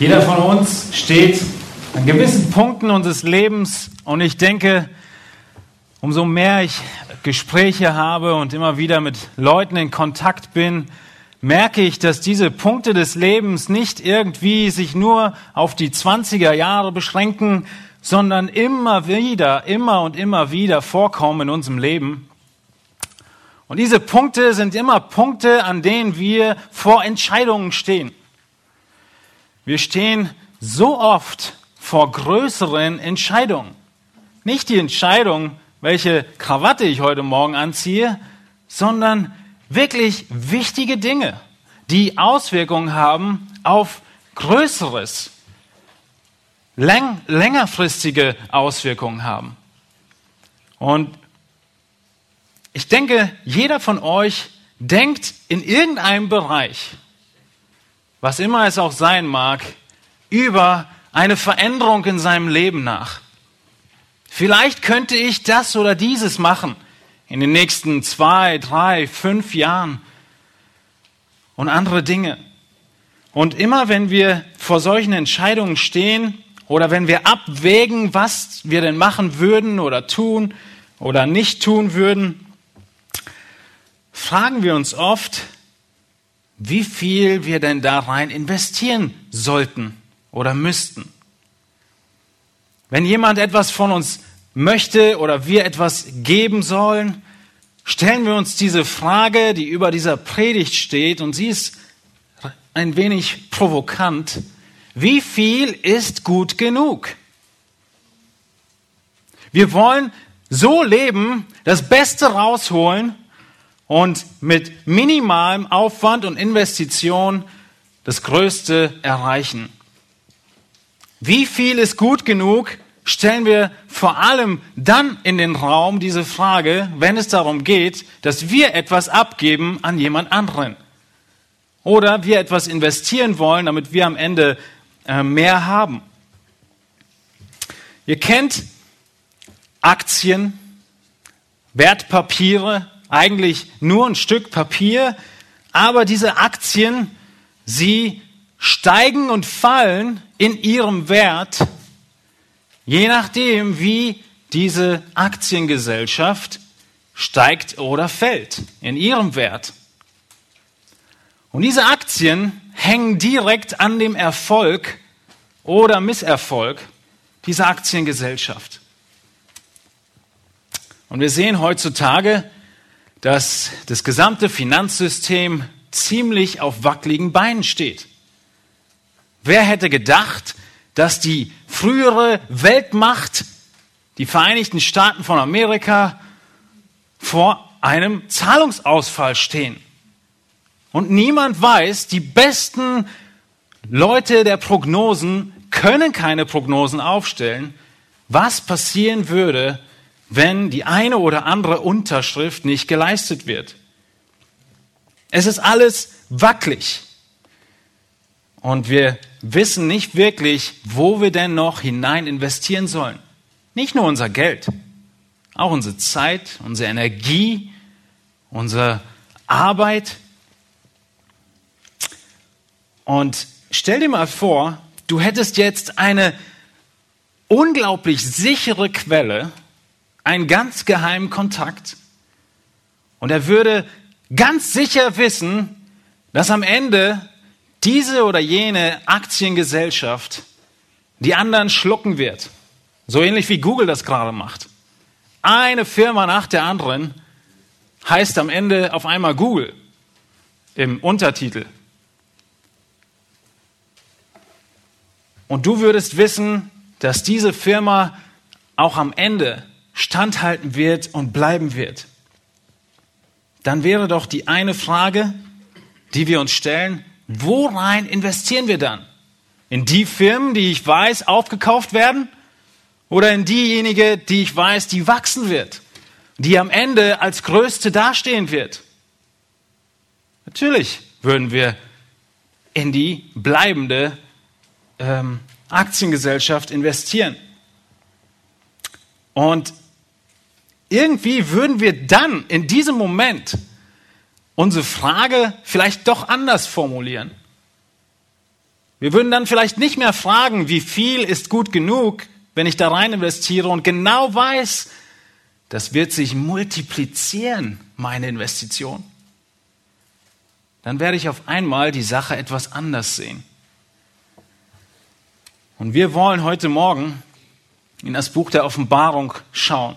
Jeder von uns steht an gewissen Punkten unseres Lebens und ich denke, umso mehr ich Gespräche habe und immer wieder mit Leuten in Kontakt bin, merke ich, dass diese Punkte des Lebens nicht irgendwie sich nur auf die 20er Jahre beschränken, sondern immer wieder, immer und immer wieder vorkommen in unserem Leben. Und diese Punkte sind immer Punkte, an denen wir vor Entscheidungen stehen. Wir stehen so oft vor größeren Entscheidungen. Nicht die Entscheidung, welche Krawatte ich heute Morgen anziehe, sondern wirklich wichtige Dinge, die Auswirkungen haben auf Größeres, läng längerfristige Auswirkungen haben. Und ich denke, jeder von euch denkt in irgendeinem Bereich, was immer es auch sein mag, über eine Veränderung in seinem Leben nach. Vielleicht könnte ich das oder dieses machen in den nächsten zwei, drei, fünf Jahren und andere Dinge. Und immer wenn wir vor solchen Entscheidungen stehen oder wenn wir abwägen, was wir denn machen würden oder tun oder nicht tun würden, fragen wir uns oft, wie viel wir denn da rein investieren sollten oder müssten. Wenn jemand etwas von uns möchte oder wir etwas geben sollen, stellen wir uns diese Frage, die über dieser Predigt steht, und sie ist ein wenig provokant. Wie viel ist gut genug? Wir wollen so leben, das Beste rausholen, und mit minimalem Aufwand und Investition das Größte erreichen. Wie viel ist gut genug, stellen wir vor allem dann in den Raum diese Frage, wenn es darum geht, dass wir etwas abgeben an jemand anderen. Oder wir etwas investieren wollen, damit wir am Ende äh, mehr haben. Ihr kennt Aktien, Wertpapiere, eigentlich nur ein Stück Papier, aber diese Aktien, sie steigen und fallen in ihrem Wert, je nachdem, wie diese Aktiengesellschaft steigt oder fällt in ihrem Wert. Und diese Aktien hängen direkt an dem Erfolg oder Misserfolg dieser Aktiengesellschaft. Und wir sehen heutzutage, dass das gesamte Finanzsystem ziemlich auf wackeligen Beinen steht. Wer hätte gedacht, dass die frühere Weltmacht, die Vereinigten Staaten von Amerika, vor einem Zahlungsausfall stehen? Und niemand weiß, die besten Leute der Prognosen können keine Prognosen aufstellen, was passieren würde, wenn die eine oder andere Unterschrift nicht geleistet wird. Es ist alles wackelig. Und wir wissen nicht wirklich, wo wir denn noch hinein investieren sollen. Nicht nur unser Geld, auch unsere Zeit, unsere Energie, unsere Arbeit. Und stell dir mal vor, du hättest jetzt eine unglaublich sichere Quelle einen ganz geheimen Kontakt. Und er würde ganz sicher wissen, dass am Ende diese oder jene Aktiengesellschaft die anderen schlucken wird. So ähnlich wie Google das gerade macht. Eine Firma nach der anderen heißt am Ende auf einmal Google im Untertitel. Und du würdest wissen, dass diese Firma auch am Ende standhalten wird und bleiben wird, dann wäre doch die eine Frage, die wir uns stellen, worein investieren wir dann? In die Firmen, die ich weiß, aufgekauft werden? Oder in diejenige, die ich weiß, die wachsen wird? Die am Ende als größte dastehen wird? Natürlich würden wir in die bleibende ähm, Aktiengesellschaft investieren. Und irgendwie würden wir dann in diesem Moment unsere Frage vielleicht doch anders formulieren. Wir würden dann vielleicht nicht mehr fragen, wie viel ist gut genug, wenn ich da rein investiere und genau weiß, das wird sich multiplizieren, meine Investition. Dann werde ich auf einmal die Sache etwas anders sehen. Und wir wollen heute Morgen in das Buch der Offenbarung schauen.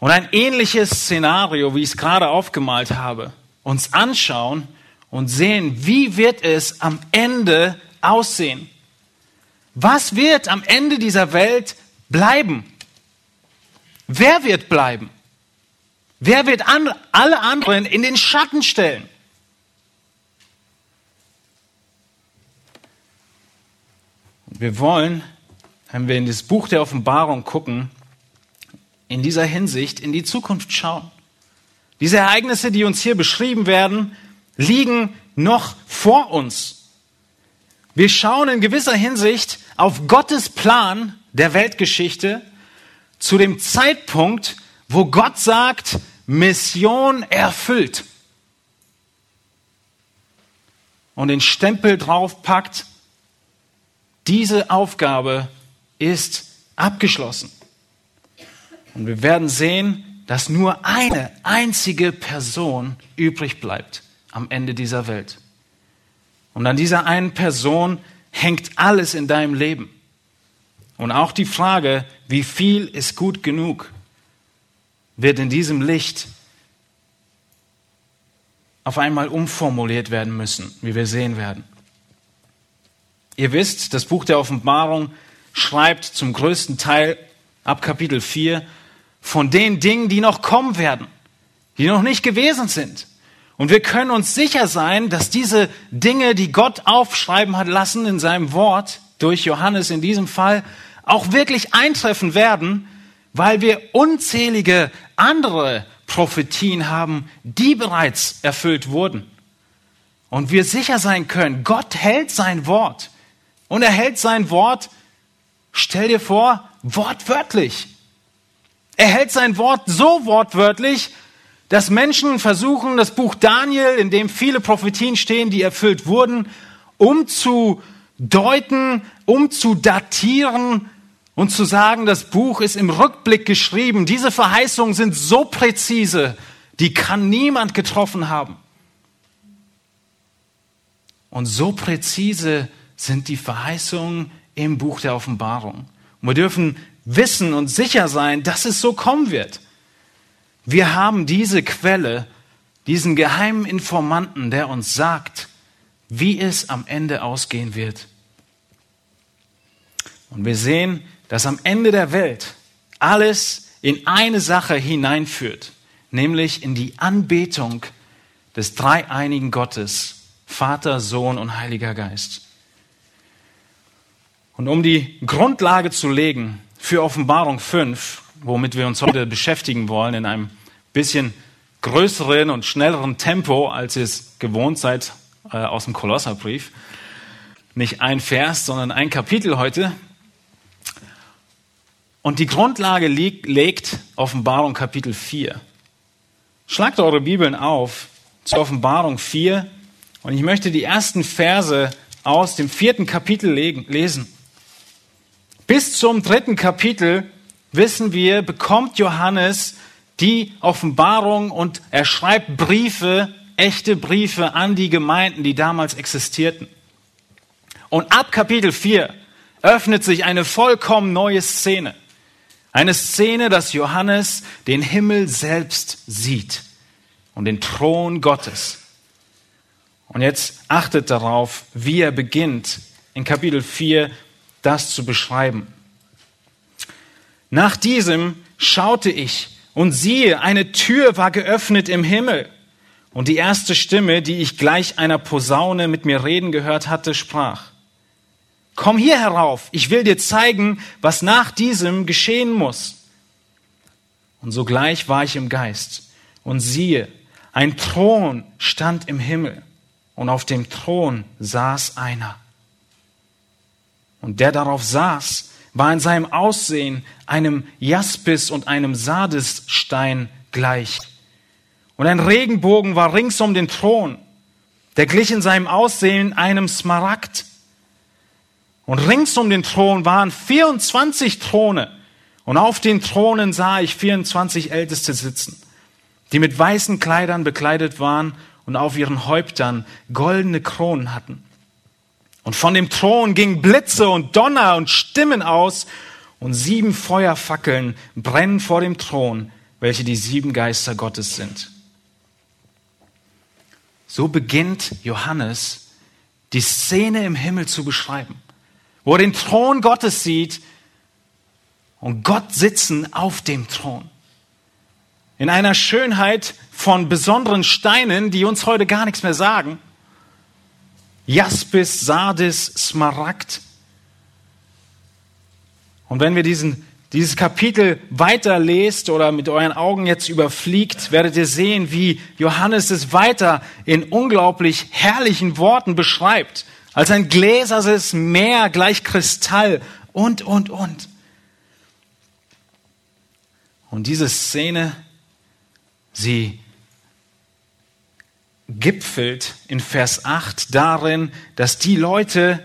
Und ein ähnliches Szenario, wie ich es gerade aufgemalt habe, uns anschauen und sehen, wie wird es am Ende aussehen? Was wird am Ende dieser Welt bleiben? Wer wird bleiben? Wer wird an, alle anderen in den Schatten stellen? Wir wollen, wenn wir in das Buch der Offenbarung gucken, in dieser Hinsicht in die Zukunft schauen. Diese Ereignisse, die uns hier beschrieben werden, liegen noch vor uns. Wir schauen in gewisser Hinsicht auf Gottes Plan der Weltgeschichte zu dem Zeitpunkt, wo Gott sagt, Mission erfüllt. Und den Stempel draufpackt, diese Aufgabe ist abgeschlossen. Und wir werden sehen, dass nur eine einzige Person übrig bleibt am Ende dieser Welt. Und an dieser einen Person hängt alles in deinem Leben. Und auch die Frage, wie viel ist gut genug, wird in diesem Licht auf einmal umformuliert werden müssen, wie wir sehen werden. Ihr wisst, das Buch der Offenbarung schreibt zum größten Teil ab Kapitel 4 von den Dingen, die noch kommen werden, die noch nicht gewesen sind. Und wir können uns sicher sein, dass diese Dinge, die Gott aufschreiben hat lassen in seinem Wort, durch Johannes in diesem Fall, auch wirklich eintreffen werden, weil wir unzählige andere Prophetien haben, die bereits erfüllt wurden. Und wir sicher sein können, Gott hält sein Wort. Und er hält sein Wort, stell dir vor, wortwörtlich. Er hält sein Wort so wortwörtlich, dass Menschen versuchen, das Buch Daniel, in dem viele Prophetien stehen, die erfüllt wurden, umzudeuten, umzudatieren und zu sagen, das Buch ist im Rückblick geschrieben. Diese Verheißungen sind so präzise, die kann niemand getroffen haben. Und so präzise sind die Verheißungen im Buch der Offenbarung. Und wir dürfen wissen und sicher sein, dass es so kommen wird. Wir haben diese Quelle, diesen geheimen Informanten, der uns sagt, wie es am Ende ausgehen wird. Und wir sehen, dass am Ende der Welt alles in eine Sache hineinführt, nämlich in die Anbetung des dreieinigen Gottes, Vater, Sohn und Heiliger Geist. Und um die Grundlage zu legen für Offenbarung 5, womit wir uns heute beschäftigen wollen, in einem bisschen größeren und schnelleren Tempo, als ihr es gewohnt seid äh, aus dem Kolosserbrief. Nicht ein Vers, sondern ein Kapitel heute. Und die Grundlage liegt, legt Offenbarung Kapitel 4. Schlagt eure Bibeln auf zur Offenbarung 4 und ich möchte die ersten Verse aus dem vierten Kapitel lesen. Bis zum dritten Kapitel wissen wir, bekommt Johannes die Offenbarung und er schreibt Briefe, echte Briefe an die Gemeinden, die damals existierten. Und ab Kapitel 4 öffnet sich eine vollkommen neue Szene. Eine Szene, dass Johannes den Himmel selbst sieht und den Thron Gottes. Und jetzt achtet darauf, wie er beginnt, in Kapitel 4 das zu beschreiben. Nach diesem schaute ich und siehe, eine Tür war geöffnet im Himmel. Und die erste Stimme, die ich gleich einer Posaune mit mir reden gehört hatte, sprach, Komm hier herauf, ich will dir zeigen, was nach diesem geschehen muss. Und sogleich war ich im Geist und siehe, ein Thron stand im Himmel und auf dem Thron saß einer. Und der darauf saß, war in seinem Aussehen einem Jaspis und einem Sardisstein gleich. Und ein Regenbogen war rings um den Thron. Der glich in seinem Aussehen einem Smaragd. Und rings um den Thron waren 24 Throne. Und auf den Thronen sah ich 24 Älteste sitzen, die mit weißen Kleidern bekleidet waren und auf ihren Häuptern goldene Kronen hatten. Und von dem Thron gingen Blitze und Donner und Stimmen aus, und sieben Feuerfackeln brennen vor dem Thron, welche die sieben Geister Gottes sind. So beginnt Johannes die Szene im Himmel zu beschreiben, wo er den Thron Gottes sieht und Gott sitzen auf dem Thron. In einer Schönheit von besonderen Steinen, die uns heute gar nichts mehr sagen. Jaspis, Sardis, Smaragd. Und wenn wir diesen, dieses Kapitel weiterlest oder mit euren Augen jetzt überfliegt, werdet ihr sehen, wie Johannes es weiter in unglaublich herrlichen Worten beschreibt. Als ein gläsernes Meer gleich Kristall und, und, und. Und diese Szene, sie gipfelt in Vers 8 darin, dass die Leute,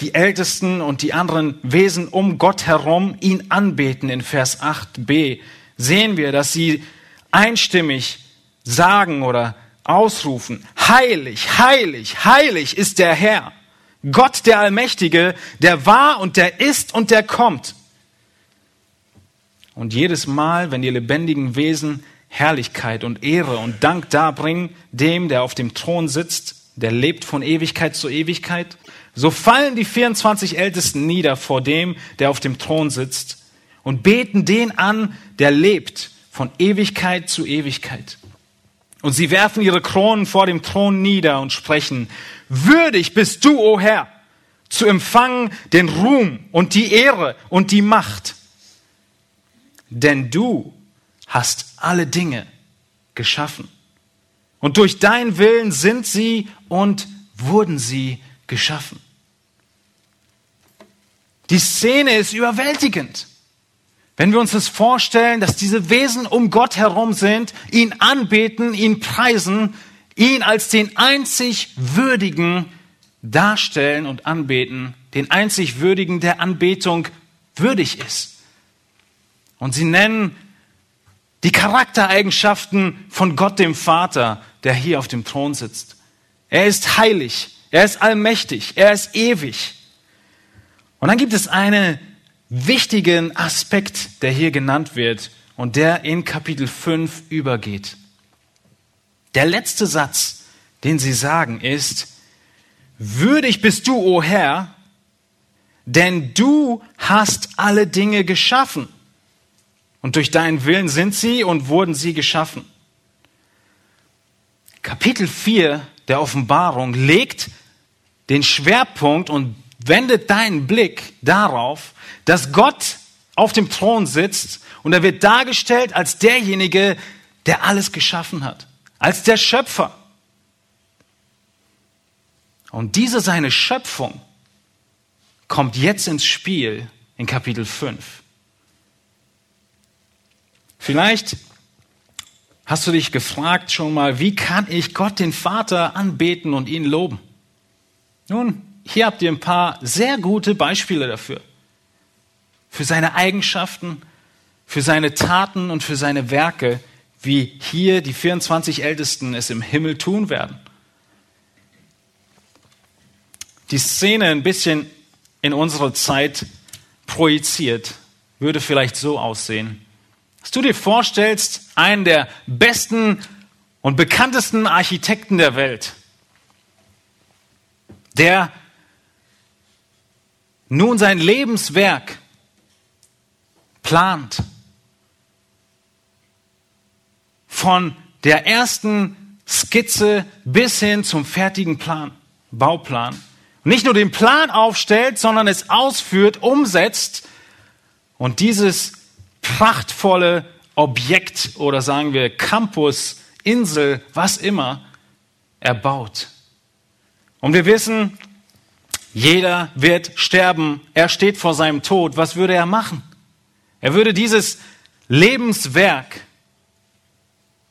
die Ältesten und die anderen Wesen um Gott herum ihn anbeten. In Vers 8b sehen wir, dass sie einstimmig sagen oder ausrufen, heilig, heilig, heilig ist der Herr, Gott der Allmächtige, der war und der ist und der kommt. Und jedes Mal, wenn die lebendigen Wesen Herrlichkeit und Ehre und Dank darbringen, dem, der auf dem Thron sitzt, der lebt von Ewigkeit zu Ewigkeit, so fallen die 24 Ältesten nieder vor dem, der auf dem Thron sitzt und beten den an, der lebt von Ewigkeit zu Ewigkeit. Und sie werfen ihre Kronen vor dem Thron nieder und sprechen, würdig bist du, o Herr, zu empfangen den Ruhm und die Ehre und die Macht. Denn du hast alle Dinge geschaffen. Und durch deinen Willen sind sie und wurden sie geschaffen. Die Szene ist überwältigend. Wenn wir uns das vorstellen, dass diese Wesen um Gott herum sind, ihn anbeten, ihn preisen, ihn als den einzig Würdigen darstellen und anbeten, den einzig Würdigen, der Anbetung würdig ist. Und sie nennen die Charaktereigenschaften von Gott dem Vater, der hier auf dem Thron sitzt. Er ist heilig, er ist allmächtig, er ist ewig. Und dann gibt es einen wichtigen Aspekt, der hier genannt wird und der in Kapitel 5 übergeht. Der letzte Satz, den sie sagen, ist, würdig bist du, o Herr, denn du hast alle Dinge geschaffen und durch deinen Willen sind sie und wurden sie geschaffen. Kapitel 4 der Offenbarung legt den Schwerpunkt und wendet deinen Blick darauf, dass Gott auf dem Thron sitzt und er wird dargestellt als derjenige, der alles geschaffen hat, als der Schöpfer. Und diese seine Schöpfung kommt jetzt ins Spiel in Kapitel 5. Vielleicht hast du dich gefragt schon mal, wie kann ich Gott den Vater anbeten und ihn loben? Nun, hier habt ihr ein paar sehr gute Beispiele dafür. Für seine Eigenschaften, für seine Taten und für seine Werke, wie hier die 24 Ältesten es im Himmel tun werden. Die Szene ein bisschen in unsere Zeit projiziert, würde vielleicht so aussehen. Dass du dir vorstellst, einen der besten und bekanntesten Architekten der Welt, der nun sein Lebenswerk plant, von der ersten Skizze bis hin zum fertigen Plan, Bauplan. Und nicht nur den Plan aufstellt, sondern es ausführt, umsetzt und dieses prachtvolle Objekt oder sagen wir Campus, Insel, was immer erbaut. Und wir wissen, jeder wird sterben. Er steht vor seinem Tod. Was würde er machen? Er würde dieses Lebenswerk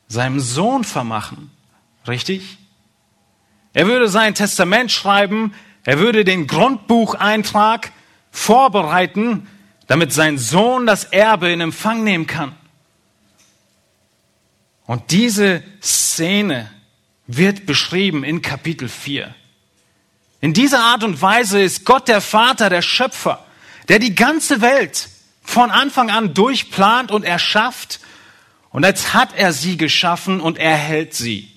seinem Sohn vermachen. Richtig? Er würde sein Testament schreiben, er würde den Grundbucheintrag vorbereiten, damit sein Sohn das Erbe in Empfang nehmen kann. Und diese Szene wird beschrieben in Kapitel 4. In dieser Art und Weise ist Gott der Vater, der Schöpfer, der die ganze Welt von Anfang an durchplant und erschafft. Und jetzt hat er sie geschaffen und er hält sie.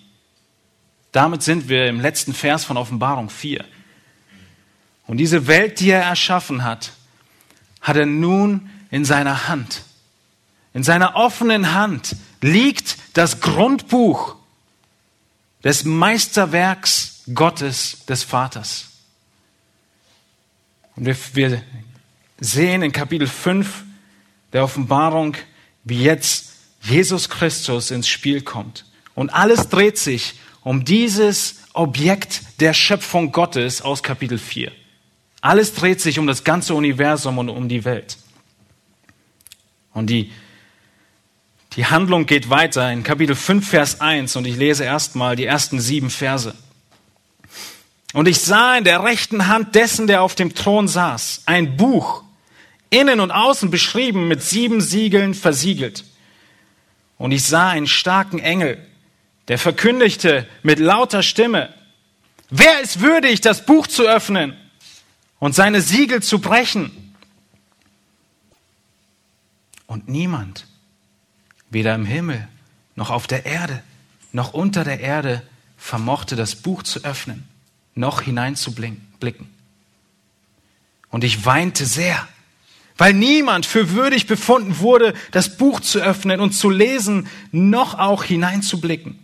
Damit sind wir im letzten Vers von Offenbarung 4. Und diese Welt, die er erschaffen hat, hat er nun in seiner Hand. In seiner offenen Hand liegt das Grundbuch des Meisterwerks Gottes, des Vaters. Und wir, wir sehen in Kapitel 5 der Offenbarung, wie jetzt Jesus Christus ins Spiel kommt. Und alles dreht sich um dieses Objekt der Schöpfung Gottes aus Kapitel 4. Alles dreht sich um das ganze Universum und um die Welt. Und die, die Handlung geht weiter in Kapitel 5, Vers 1 und ich lese erstmal die ersten sieben Verse. Und ich sah in der rechten Hand dessen, der auf dem Thron saß, ein Buch, innen und außen beschrieben, mit sieben Siegeln versiegelt. Und ich sah einen starken Engel, der verkündigte mit lauter Stimme, wer ist würdig, das Buch zu öffnen und seine Siegel zu brechen? Und niemand, weder im Himmel noch auf der Erde noch unter der Erde, vermochte das Buch zu öffnen, noch hineinzublicken. Und ich weinte sehr, weil niemand für würdig befunden wurde, das Buch zu öffnen und zu lesen, noch auch hineinzublicken.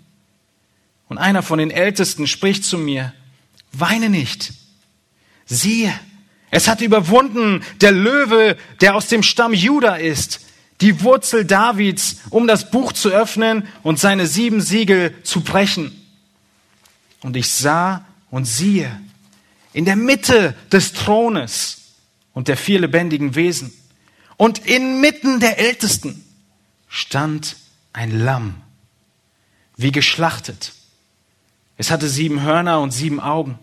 Und einer von den Ältesten spricht zu mir, weine nicht. Siehe, es hat überwunden der Löwe, der aus dem Stamm Juda ist, die Wurzel Davids, um das Buch zu öffnen und seine sieben Siegel zu brechen. Und ich sah und siehe, in der Mitte des Thrones und der vier lebendigen Wesen und inmitten der Ältesten stand ein Lamm, wie geschlachtet es hatte sieben Hörner und sieben Augen,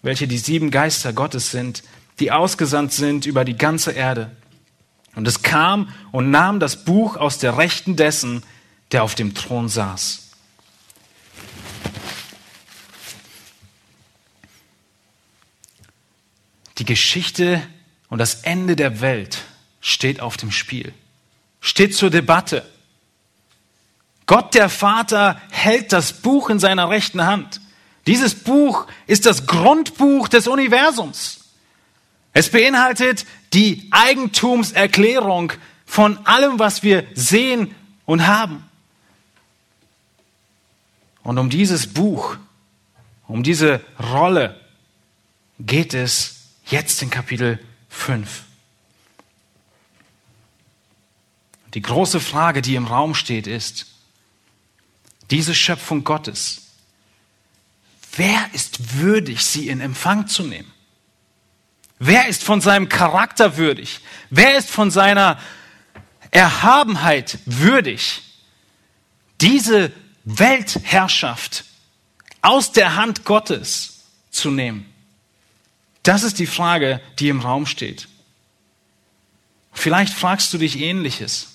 welche die sieben Geister Gottes sind, die ausgesandt sind über die ganze Erde. Und es kam und nahm das Buch aus der Rechten dessen, der auf dem Thron saß. Die Geschichte und das Ende der Welt steht auf dem Spiel, steht zur Debatte. Gott der Vater hält das Buch in seiner rechten Hand. Dieses Buch ist das Grundbuch des Universums. Es beinhaltet die Eigentumserklärung von allem, was wir sehen und haben. Und um dieses Buch, um diese Rolle geht es jetzt in Kapitel 5. Die große Frage, die im Raum steht, ist, diese Schöpfung Gottes, wer ist würdig, sie in Empfang zu nehmen? Wer ist von seinem Charakter würdig? Wer ist von seiner Erhabenheit würdig, diese Weltherrschaft aus der Hand Gottes zu nehmen? Das ist die Frage, die im Raum steht. Vielleicht fragst du dich ähnliches.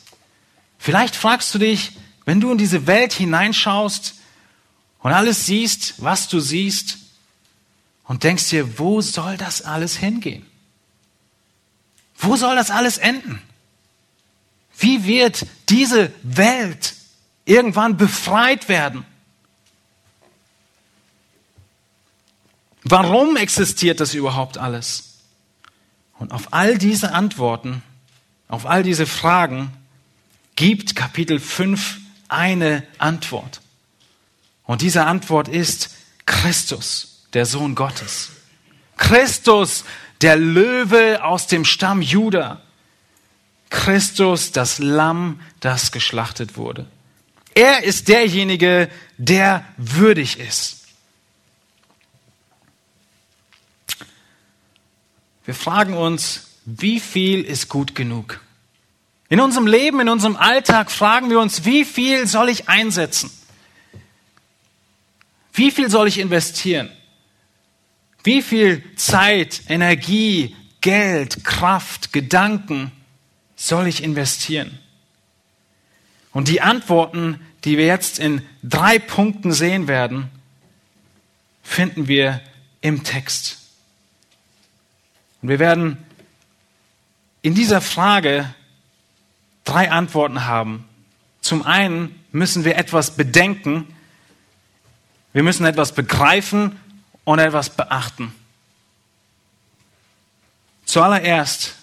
Vielleicht fragst du dich, wenn du in diese Welt hineinschaust und alles siehst, was du siehst, und denkst dir, wo soll das alles hingehen? Wo soll das alles enden? Wie wird diese Welt irgendwann befreit werden? Warum existiert das überhaupt alles? Und auf all diese Antworten, auf all diese Fragen gibt Kapitel 5 eine Antwort. Und diese Antwort ist Christus, der Sohn Gottes. Christus, der Löwe aus dem Stamm Juda. Christus, das Lamm, das geschlachtet wurde. Er ist derjenige, der würdig ist. Wir fragen uns, wie viel ist gut genug? In unserem Leben, in unserem Alltag fragen wir uns, wie viel soll ich einsetzen? Wie viel soll ich investieren? Wie viel Zeit, Energie, Geld, Kraft, Gedanken soll ich investieren? Und die Antworten, die wir jetzt in drei Punkten sehen werden, finden wir im Text. Und wir werden in dieser Frage drei Antworten haben. Zum einen müssen wir etwas bedenken, wir müssen etwas begreifen und etwas beachten. Zuallererst,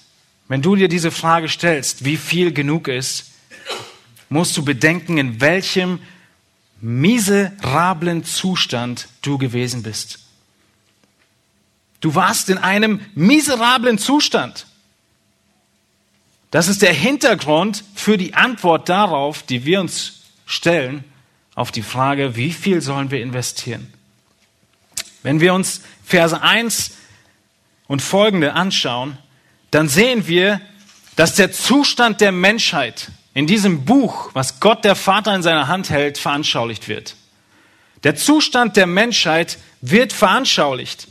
wenn du dir diese Frage stellst, wie viel genug ist, musst du bedenken, in welchem miserablen Zustand du gewesen bist. Du warst in einem miserablen Zustand. Das ist der Hintergrund für die Antwort darauf, die wir uns stellen, auf die Frage, wie viel sollen wir investieren? Wenn wir uns Verse 1 und folgende anschauen, dann sehen wir, dass der Zustand der Menschheit in diesem Buch, was Gott der Vater in seiner Hand hält, veranschaulicht wird. Der Zustand der Menschheit wird veranschaulicht.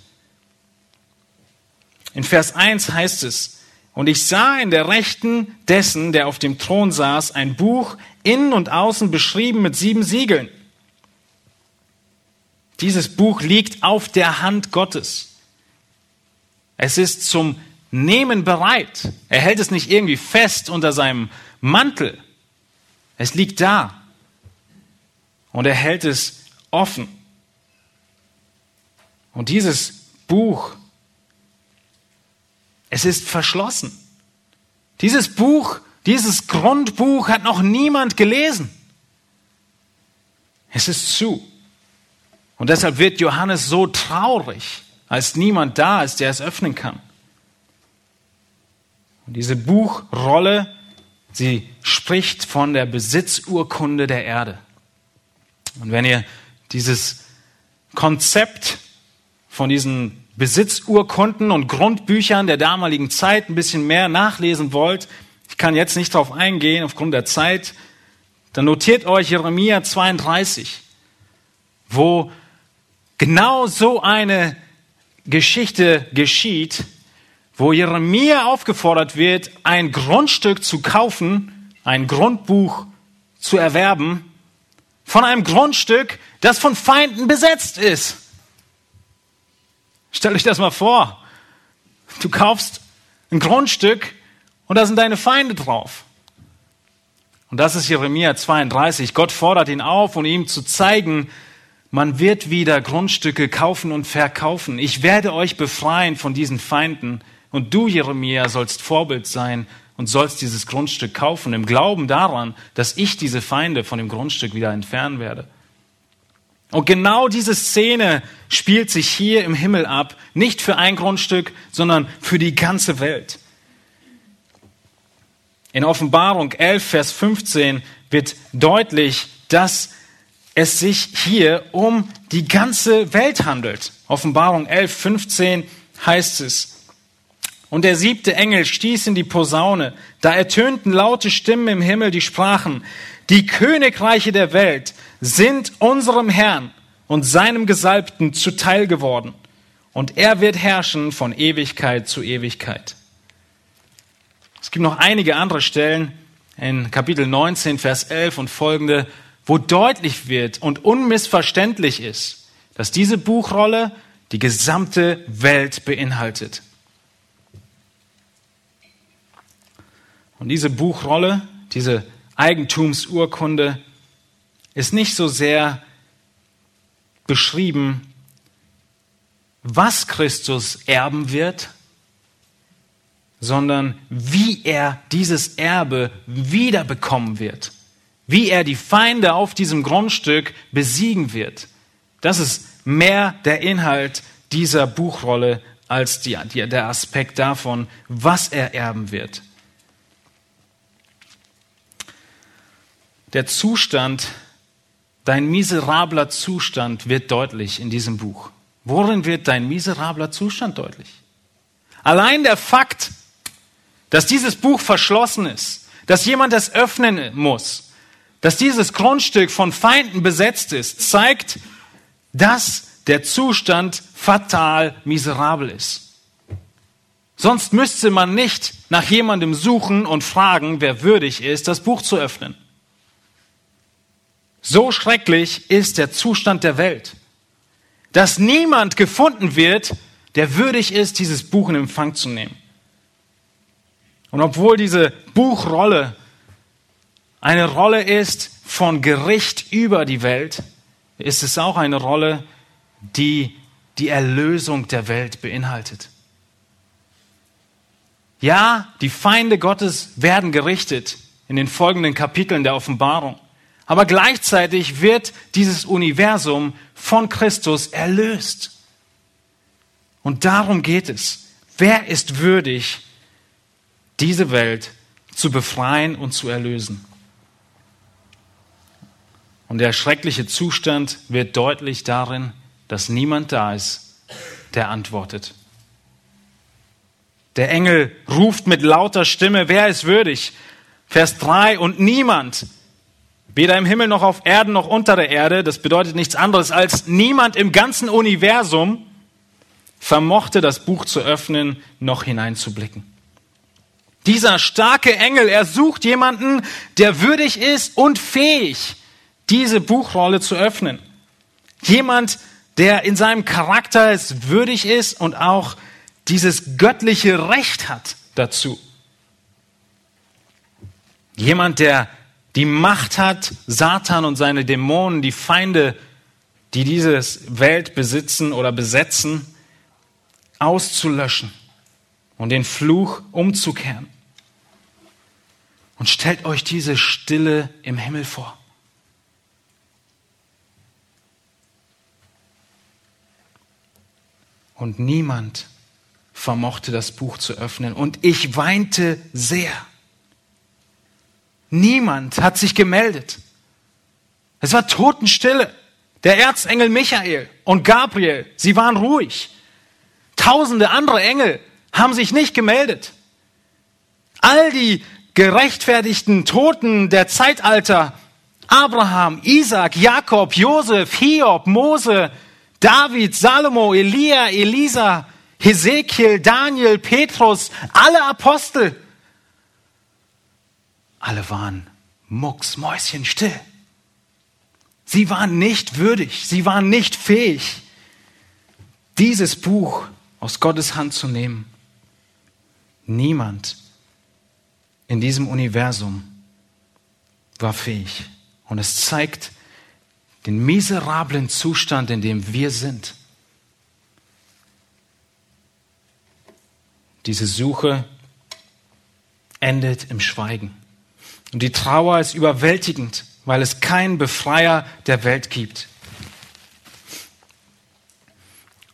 In Vers 1 heißt es, und ich sah in der Rechten dessen, der auf dem Thron saß, ein Buch, innen und außen beschrieben mit sieben Siegeln. Dieses Buch liegt auf der Hand Gottes. Es ist zum Nehmen bereit. Er hält es nicht irgendwie fest unter seinem Mantel. Es liegt da. Und er hält es offen. Und dieses Buch, es ist verschlossen. Dieses Buch, dieses Grundbuch hat noch niemand gelesen. Es ist zu. Und deshalb wird Johannes so traurig, als niemand da ist, der es öffnen kann. Und diese Buchrolle, sie spricht von der Besitzurkunde der Erde. Und wenn ihr dieses Konzept von diesen Besitzurkunden und Grundbüchern der damaligen Zeit ein bisschen mehr nachlesen wollt, ich kann jetzt nicht darauf eingehen aufgrund der Zeit, dann notiert euch Jeremia 32, wo genau so eine Geschichte geschieht, wo Jeremia aufgefordert wird, ein Grundstück zu kaufen, ein Grundbuch zu erwerben, von einem Grundstück, das von Feinden besetzt ist. Stellt euch das mal vor. Du kaufst ein Grundstück und da sind deine Feinde drauf. Und das ist Jeremia 32. Gott fordert ihn auf, um ihm zu zeigen, man wird wieder Grundstücke kaufen und verkaufen. Ich werde euch befreien von diesen Feinden. Und du, Jeremia, sollst Vorbild sein und sollst dieses Grundstück kaufen, im Glauben daran, dass ich diese Feinde von dem Grundstück wieder entfernen werde. Und genau diese Szene spielt sich hier im Himmel ab, nicht für ein Grundstück, sondern für die ganze Welt. In Offenbarung 11, Vers 15 wird deutlich, dass es sich hier um die ganze Welt handelt. Offenbarung 11, 15 heißt es, und der siebte Engel stieß in die Posaune. Da ertönten laute Stimmen im Himmel, die sprachen, die Königreiche der Welt sind unserem Herrn und seinem Gesalbten zuteil geworden. Und er wird herrschen von Ewigkeit zu Ewigkeit. Es gibt noch einige andere Stellen in Kapitel 19, Vers 11 und folgende, wo deutlich wird und unmissverständlich ist, dass diese Buchrolle die gesamte Welt beinhaltet. Und diese Buchrolle, diese Eigentumsurkunde ist nicht so sehr beschrieben, was Christus erben wird, sondern wie er dieses Erbe wiederbekommen wird wie er die Feinde auf diesem Grundstück besiegen wird. Das ist mehr der Inhalt dieser Buchrolle als die, die, der Aspekt davon, was er erben wird. Der Zustand, dein miserabler Zustand wird deutlich in diesem Buch. Worin wird dein miserabler Zustand deutlich? Allein der Fakt, dass dieses Buch verschlossen ist, dass jemand es öffnen muss, dass dieses Grundstück von Feinden besetzt ist, zeigt, dass der Zustand fatal miserabel ist. Sonst müsste man nicht nach jemandem suchen und fragen, wer würdig ist, das Buch zu öffnen. So schrecklich ist der Zustand der Welt, dass niemand gefunden wird, der würdig ist, dieses Buch in Empfang zu nehmen. Und obwohl diese Buchrolle eine Rolle ist von Gericht über die Welt, ist es auch eine Rolle, die die Erlösung der Welt beinhaltet. Ja, die Feinde Gottes werden gerichtet in den folgenden Kapiteln der Offenbarung. Aber gleichzeitig wird dieses Universum von Christus erlöst. Und darum geht es. Wer ist würdig, diese Welt zu befreien und zu erlösen? Und der schreckliche Zustand wird deutlich darin, dass niemand da ist, der antwortet. Der Engel ruft mit lauter Stimme, wer ist würdig? Vers 3, und niemand, Weder im Himmel noch auf Erden noch unter der Erde, das bedeutet nichts anderes als niemand im ganzen Universum vermochte das Buch zu öffnen, noch hineinzublicken. Dieser starke Engel, er sucht jemanden, der würdig ist und fähig, diese Buchrolle zu öffnen. Jemand, der in seinem Charakter es würdig ist und auch dieses göttliche Recht hat dazu. Jemand, der die Macht hat, Satan und seine Dämonen, die Feinde, die diese Welt besitzen oder besetzen, auszulöschen und den Fluch umzukehren. Und stellt euch diese Stille im Himmel vor. Und niemand vermochte das Buch zu öffnen. Und ich weinte sehr. Niemand hat sich gemeldet. Es war Totenstille. Der Erzengel Michael und Gabriel, sie waren ruhig. Tausende andere Engel haben sich nicht gemeldet. All die gerechtfertigten Toten der Zeitalter, Abraham, Isaac, Jakob, Josef, Hiob, Mose, David, Salomo, Elia, Elisa, Hesekiel, Daniel, Petrus, alle Apostel, alle waren mucksmäuschenstill. Sie waren nicht würdig, sie waren nicht fähig, dieses Buch aus Gottes Hand zu nehmen. Niemand in diesem Universum war fähig. Und es zeigt den miserablen Zustand, in dem wir sind. Diese Suche endet im Schweigen. Und die Trauer ist überwältigend, weil es keinen Befreier der Welt gibt.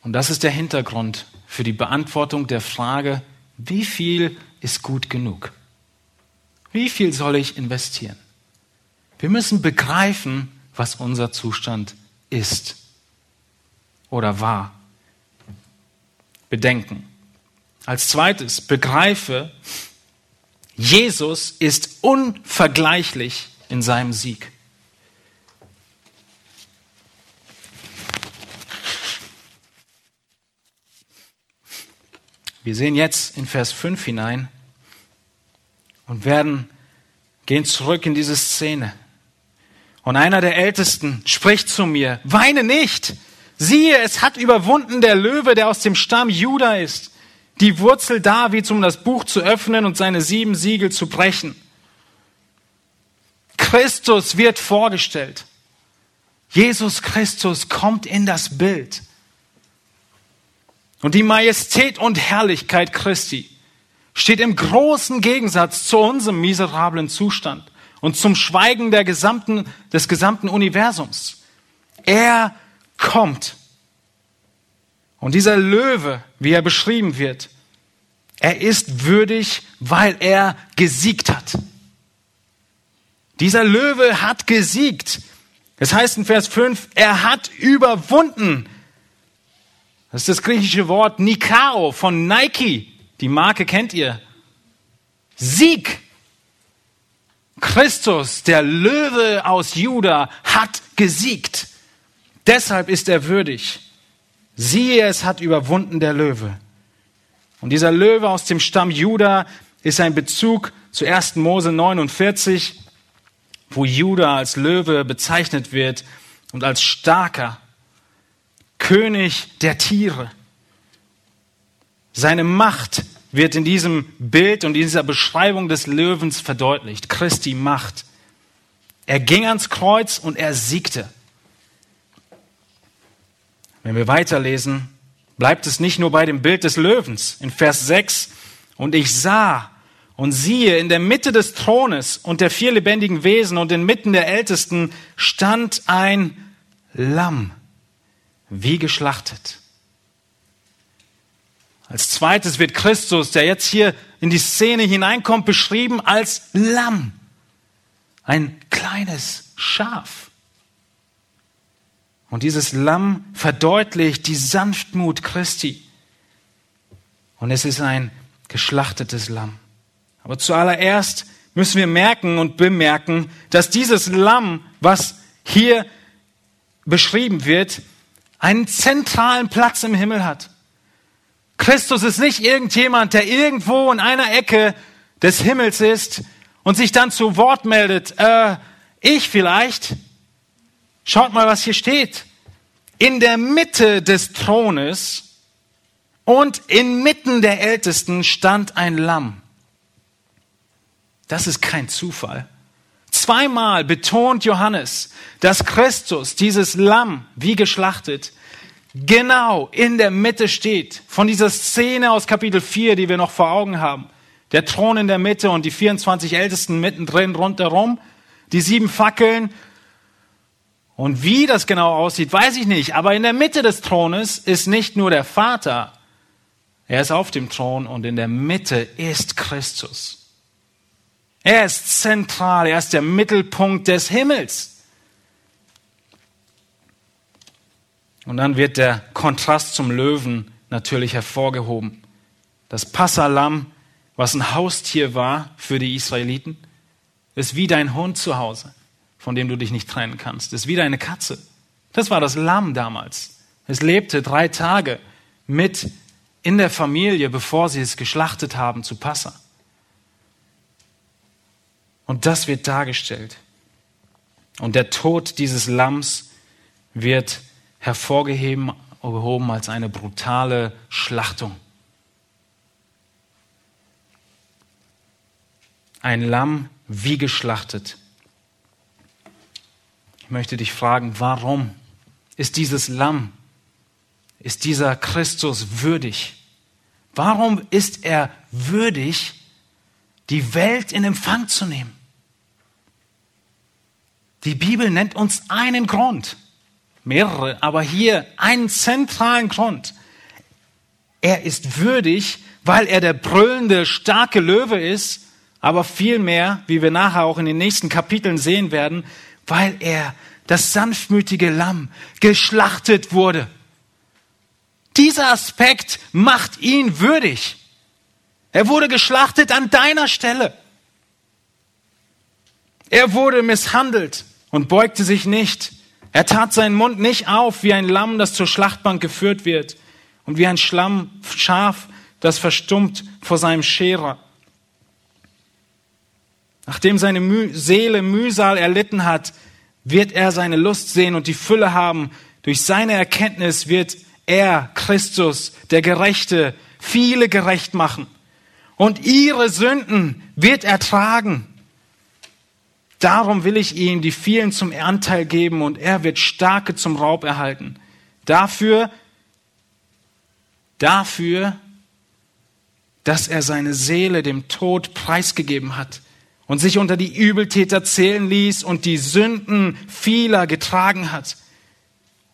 Und das ist der Hintergrund für die Beantwortung der Frage, wie viel ist gut genug? Wie viel soll ich investieren? Wir müssen begreifen, was unser Zustand ist oder war. Bedenken. Als zweites, begreife, Jesus ist unvergleichlich in seinem Sieg. Wir sehen jetzt in Vers 5 hinein und werden gehen zurück in diese Szene. Und einer der Ältesten spricht zu mir, weine nicht. Siehe, es hat überwunden der Löwe, der aus dem Stamm Juda ist die Wurzel Davids, um das Buch zu öffnen und seine sieben Siegel zu brechen. Christus wird vorgestellt. Jesus Christus kommt in das Bild. Und die Majestät und Herrlichkeit Christi steht im großen Gegensatz zu unserem miserablen Zustand und zum Schweigen der gesamten, des gesamten Universums. Er kommt. Und dieser Löwe, wie er beschrieben wird, er ist würdig, weil er gesiegt hat. Dieser Löwe hat gesiegt. Es heißt in Vers 5, er hat überwunden. Das ist das griechische Wort Nikao von Nike. Die Marke kennt ihr. Sieg. Christus, der Löwe aus Juda, hat gesiegt. Deshalb ist er würdig. Siehe, es hat überwunden der Löwe. Und dieser Löwe aus dem Stamm Juda ist ein Bezug zu 1. Mose 49, wo Juda als Löwe bezeichnet wird und als starker König der Tiere. Seine Macht wird in diesem Bild und in dieser Beschreibung des Löwens verdeutlicht. Christi Macht. Er ging ans Kreuz und er siegte. Wenn wir weiterlesen, bleibt es nicht nur bei dem Bild des Löwens. In Vers 6, und ich sah und siehe, in der Mitte des Thrones und der vier lebendigen Wesen und inmitten der Ältesten stand ein Lamm, wie geschlachtet. Als zweites wird Christus, der jetzt hier in die Szene hineinkommt, beschrieben als Lamm. Ein kleines Schaf. Und dieses Lamm verdeutlicht die Sanftmut Christi. Und es ist ein geschlachtetes Lamm. Aber zuallererst müssen wir merken und bemerken, dass dieses Lamm, was hier beschrieben wird, einen zentralen Platz im Himmel hat. Christus ist nicht irgendjemand, der irgendwo in einer Ecke des Himmels ist und sich dann zu Wort meldet. Äh, ich vielleicht. Schaut mal, was hier steht. In der Mitte des Thrones und inmitten der Ältesten stand ein Lamm. Das ist kein Zufall. Zweimal betont Johannes, dass Christus, dieses Lamm, wie geschlachtet, genau in der Mitte steht von dieser Szene aus Kapitel 4, die wir noch vor Augen haben. Der Thron in der Mitte und die 24 Ältesten mittendrin rundherum, die sieben Fackeln. Und wie das genau aussieht, weiß ich nicht. Aber in der Mitte des Thrones ist nicht nur der Vater, er ist auf dem Thron und in der Mitte ist Christus. Er ist zentral, er ist der Mittelpunkt des Himmels. Und dann wird der Kontrast zum Löwen natürlich hervorgehoben. Das Passalam, was ein Haustier war für die Israeliten, ist wie dein Hund zu Hause, von dem du dich nicht trennen kannst. Ist wie deine Katze. Das war das Lamm damals. Es lebte drei Tage mit in der Familie, bevor sie es geschlachtet haben zu Passa. Und das wird dargestellt. Und der Tod dieses Lamms wird hervorgehoben als eine brutale Schlachtung. Ein Lamm wie geschlachtet. Ich möchte dich fragen, warum ist dieses Lamm, ist dieser Christus würdig? Warum ist er würdig, die Welt in Empfang zu nehmen? Die Bibel nennt uns einen Grund mehrere, aber hier einen zentralen Grund. Er ist würdig, weil er der brüllende, starke Löwe ist, aber vielmehr, wie wir nachher auch in den nächsten Kapiteln sehen werden, weil er das sanftmütige Lamm geschlachtet wurde. Dieser Aspekt macht ihn würdig. Er wurde geschlachtet an deiner Stelle. Er wurde misshandelt und beugte sich nicht. Er tat seinen Mund nicht auf wie ein Lamm, das zur Schlachtbank geführt wird und wie ein Schlamm, Schaf, das verstummt vor seinem Scherer. Nachdem seine Müh Seele Mühsal erlitten hat, wird er seine Lust sehen und die Fülle haben. Durch seine Erkenntnis wird er, Christus, der Gerechte, viele gerecht machen. Und ihre Sünden wird er tragen. Darum will ich ihm die vielen zum Anteil geben und er wird Starke zum Raub erhalten. Dafür, dafür, dass er seine Seele dem Tod preisgegeben hat und sich unter die Übeltäter zählen ließ und die Sünden vieler getragen hat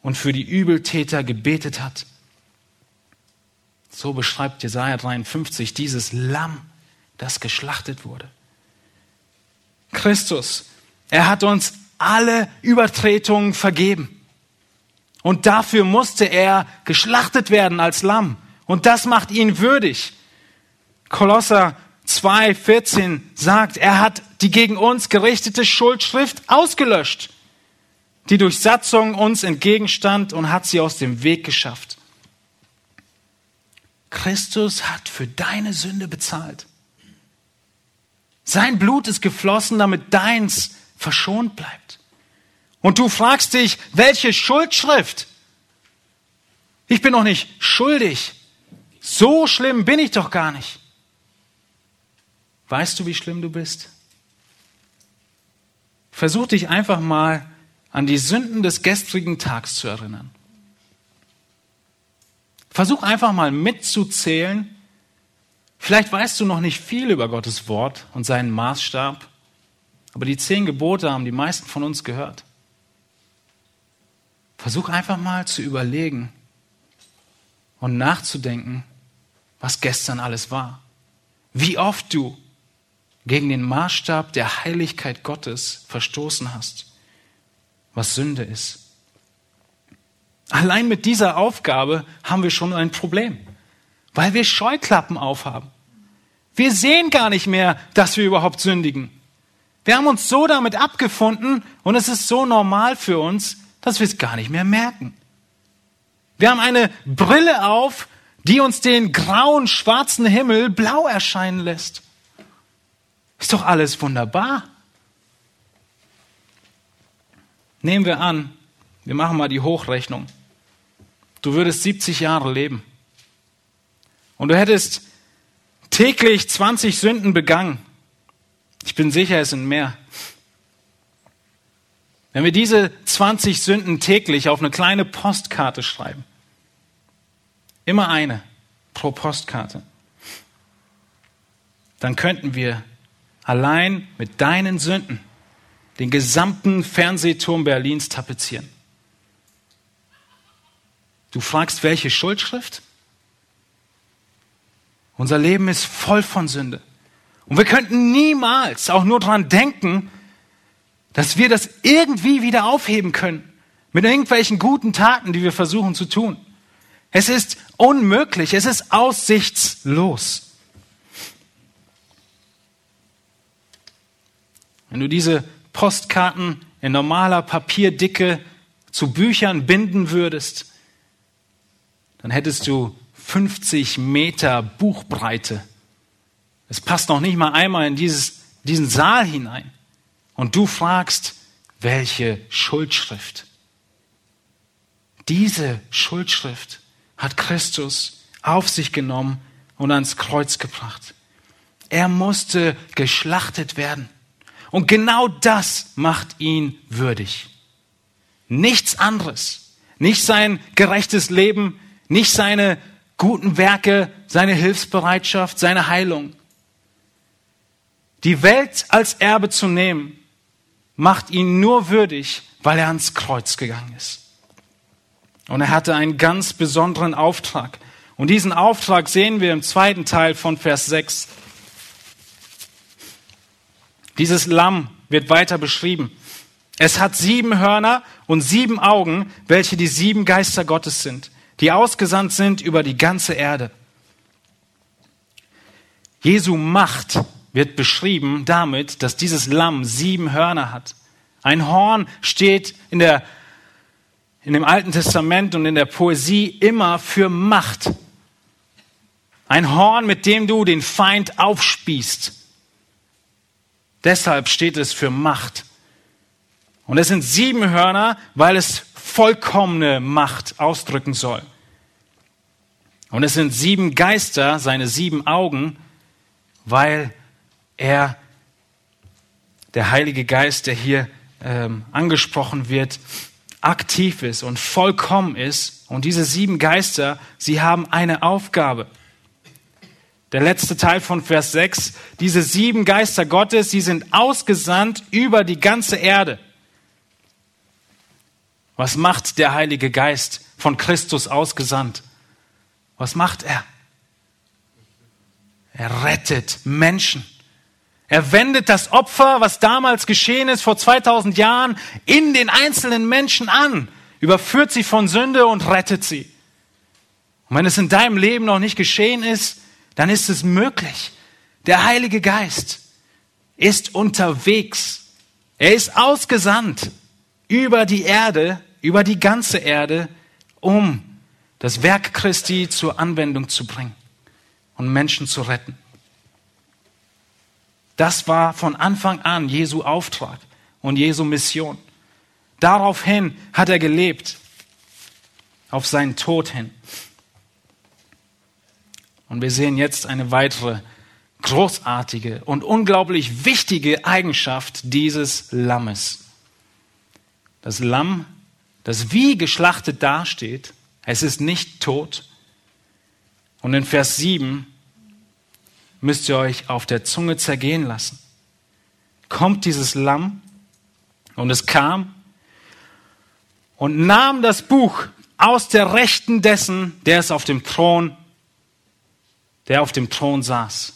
und für die Übeltäter gebetet hat. So beschreibt Jesaja 53 dieses Lamm, das geschlachtet wurde. Christus. Er hat uns alle Übertretungen vergeben. Und dafür musste er geschlachtet werden als Lamm. Und das macht ihn würdig. Kolosser 2,14 sagt, er hat die gegen uns gerichtete Schuldschrift ausgelöscht, die durch Satzung uns entgegenstand und hat sie aus dem Weg geschafft. Christus hat für deine Sünde bezahlt. Sein Blut ist geflossen, damit deins verschont bleibt. Und du fragst dich, welche Schuldschrift? Ich bin doch nicht schuldig. So schlimm bin ich doch gar nicht. Weißt du, wie schlimm du bist? Versuch dich einfach mal an die Sünden des gestrigen Tags zu erinnern. Versuch einfach mal mitzuzählen. Vielleicht weißt du noch nicht viel über Gottes Wort und seinen Maßstab, aber die zehn Gebote haben die meisten von uns gehört. Versuch einfach mal zu überlegen und nachzudenken, was gestern alles war. Wie oft du gegen den Maßstab der Heiligkeit Gottes verstoßen hast, was Sünde ist. Allein mit dieser Aufgabe haben wir schon ein Problem, weil wir Scheuklappen aufhaben. Wir sehen gar nicht mehr, dass wir überhaupt sündigen. Wir haben uns so damit abgefunden und es ist so normal für uns, dass wir es gar nicht mehr merken. Wir haben eine Brille auf, die uns den grauen, schwarzen Himmel blau erscheinen lässt. Ist doch alles wunderbar. Nehmen wir an, wir machen mal die Hochrechnung. Du würdest 70 Jahre leben. Und du hättest täglich 20 Sünden begangen. Ich bin sicher, es sind mehr. Wenn wir diese 20 Sünden täglich auf eine kleine Postkarte schreiben, immer eine pro Postkarte, dann könnten wir allein mit deinen Sünden den gesamten Fernsehturm Berlins tapezieren. Du fragst, welche Schuldschrift? Unser Leben ist voll von Sünde. Und wir könnten niemals auch nur daran denken, dass wir das irgendwie wieder aufheben können. Mit irgendwelchen guten Taten, die wir versuchen zu tun. Es ist unmöglich. Es ist aussichtslos. Wenn du diese Postkarten in normaler Papierdicke zu Büchern binden würdest, dann hättest du 50 Meter Buchbreite. Es passt noch nicht mal einmal in dieses, diesen Saal hinein. Und du fragst, welche Schuldschrift? Diese Schuldschrift hat Christus auf sich genommen und ans Kreuz gebracht. Er musste geschlachtet werden. Und genau das macht ihn würdig. Nichts anderes. Nicht sein gerechtes Leben, nicht seine guten Werke, seine Hilfsbereitschaft, seine Heilung. Die Welt als Erbe zu nehmen, macht ihn nur würdig, weil er ans Kreuz gegangen ist. Und er hatte einen ganz besonderen Auftrag. Und diesen Auftrag sehen wir im zweiten Teil von Vers 6. Dieses Lamm wird weiter beschrieben. Es hat sieben Hörner und sieben Augen, welche die sieben Geister Gottes sind, die ausgesandt sind über die ganze Erde. Jesu Macht wird beschrieben damit, dass dieses Lamm sieben Hörner hat. Ein Horn steht in, der, in dem Alten Testament und in der Poesie immer für Macht. Ein Horn, mit dem du den Feind aufspießt. Deshalb steht es für Macht. Und es sind sieben Hörner, weil es vollkommene Macht ausdrücken soll. Und es sind sieben Geister, seine sieben Augen, weil er, der Heilige Geist, der hier ähm, angesprochen wird, aktiv ist und vollkommen ist. Und diese sieben Geister, sie haben eine Aufgabe. Der letzte Teil von Vers 6, diese sieben Geister Gottes, sie sind ausgesandt über die ganze Erde. Was macht der Heilige Geist von Christus ausgesandt? Was macht er? Er rettet Menschen. Er wendet das Opfer, was damals geschehen ist, vor 2000 Jahren, in den einzelnen Menschen an, überführt sie von Sünde und rettet sie. Und wenn es in deinem Leben noch nicht geschehen ist, dann ist es möglich. Der Heilige Geist ist unterwegs. Er ist ausgesandt über die Erde, über die ganze Erde, um das Werk Christi zur Anwendung zu bringen. und Menschen zu retten. Das war von Anfang an Jesu Auftrag und Jesu Mission. Daraufhin hat er gelebt, auf seinen Tod hin. Und wir sehen jetzt eine weitere großartige und unglaublich wichtige Eigenschaft dieses Lammes. Das Lamm, das wie geschlachtet dasteht, es ist nicht tot. Und in Vers 7 müsst ihr euch auf der Zunge zergehen lassen. Kommt dieses Lamm und es kam und nahm das Buch aus der Rechten dessen, der es auf dem Thron, der auf dem Thron saß.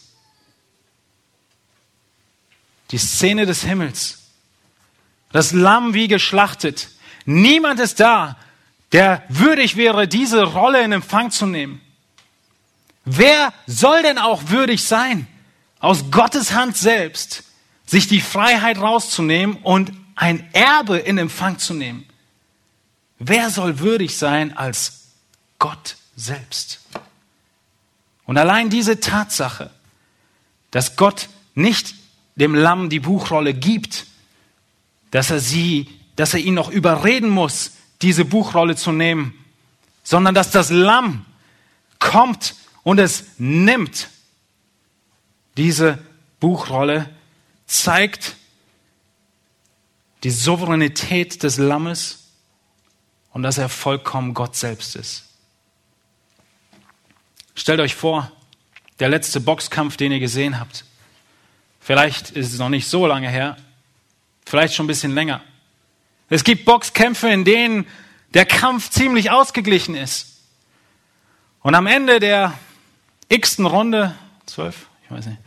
Die Szene des Himmels. Das Lamm wie geschlachtet. Niemand ist da, der würdig wäre, diese Rolle in Empfang zu nehmen. Wer soll denn auch würdig sein, aus Gottes Hand selbst sich die Freiheit rauszunehmen und ein Erbe in Empfang zu nehmen? Wer soll würdig sein als Gott selbst? Und allein diese Tatsache, dass Gott nicht dem Lamm die Buchrolle gibt, dass er sie, dass er ihn noch überreden muss, diese Buchrolle zu nehmen, sondern dass das Lamm kommt und es nimmt. Diese Buchrolle zeigt die Souveränität des Lammes und dass er vollkommen Gott selbst ist. Stellt euch vor, der letzte Boxkampf, den ihr gesehen habt. Vielleicht ist es noch nicht so lange her, vielleicht schon ein bisschen länger. Es gibt Boxkämpfe, in denen der Kampf ziemlich ausgeglichen ist. Und am Ende der x-ten Runde, zwölf, ich weiß nicht,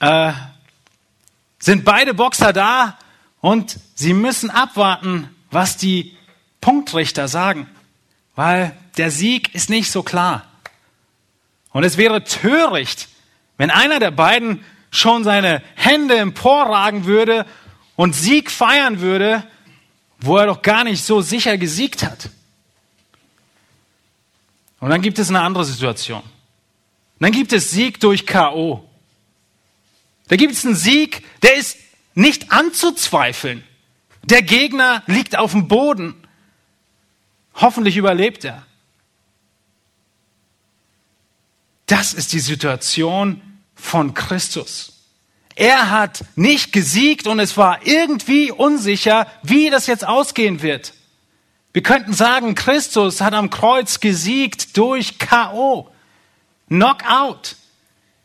äh, sind beide Boxer da und sie müssen abwarten, was die Punktrichter sagen, weil der Sieg ist nicht so klar. Und es wäre töricht, wenn einer der beiden schon seine Hände emporragen würde und Sieg feiern würde, wo er doch gar nicht so sicher gesiegt hat. Und dann gibt es eine andere Situation. Dann gibt es Sieg durch KO. Da gibt es einen Sieg, der ist nicht anzuzweifeln. Der Gegner liegt auf dem Boden. Hoffentlich überlebt er. Das ist die Situation von Christus. Er hat nicht gesiegt und es war irgendwie unsicher, wie das jetzt ausgehen wird. Wir könnten sagen, Christus hat am Kreuz gesiegt durch KO. Knockout.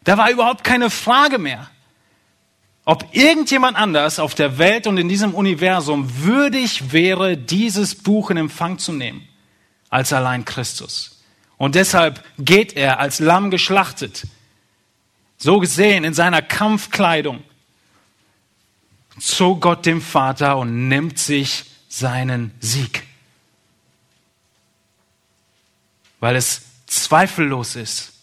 Da war überhaupt keine Frage mehr. Ob irgendjemand anders auf der Welt und in diesem Universum würdig wäre, dieses Buch in Empfang zu nehmen, als allein Christus. Und deshalb geht er als Lamm geschlachtet, so gesehen in seiner Kampfkleidung, zu Gott dem Vater und nimmt sich seinen Sieg. Weil es zweifellos ist,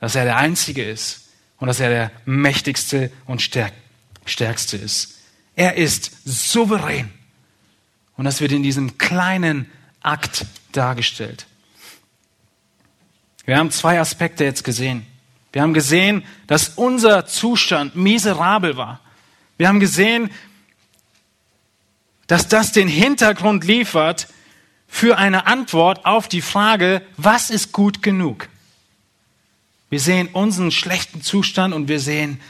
dass er der Einzige ist und dass er der Mächtigste und Stärkste ist. Er ist souverän. Und das wird in diesem kleinen Akt dargestellt. Wir haben zwei Aspekte jetzt gesehen. Wir haben gesehen, dass unser Zustand miserabel war. Wir haben gesehen, dass das den Hintergrund liefert für eine Antwort auf die Frage, was ist gut genug? Wir sehen unseren schlechten Zustand und wir sehen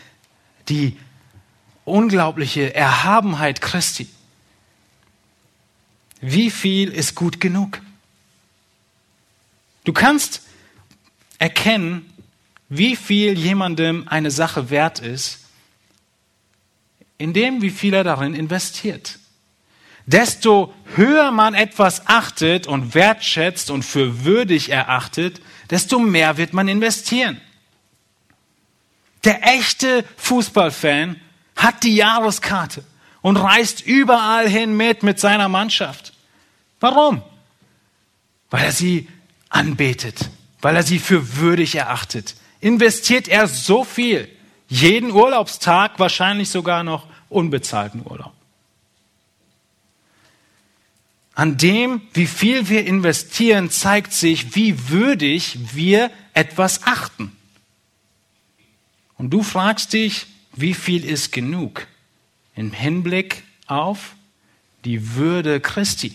die unglaubliche Erhabenheit Christi. Wie viel ist gut genug? Du kannst erkennen, wie viel jemandem eine Sache wert ist, indem wie viel er darin investiert. Desto höher man etwas achtet und wertschätzt und für würdig erachtet, desto mehr wird man investieren. Der echte Fußballfan hat die Jahreskarte und reist überall hin mit mit seiner Mannschaft. Warum? Weil er sie anbetet, weil er sie für würdig erachtet. Investiert er so viel, jeden Urlaubstag, wahrscheinlich sogar noch unbezahlten Urlaub. An dem, wie viel wir investieren, zeigt sich, wie würdig wir etwas achten. Und du fragst dich, wie viel ist genug im Hinblick auf die Würde Christi?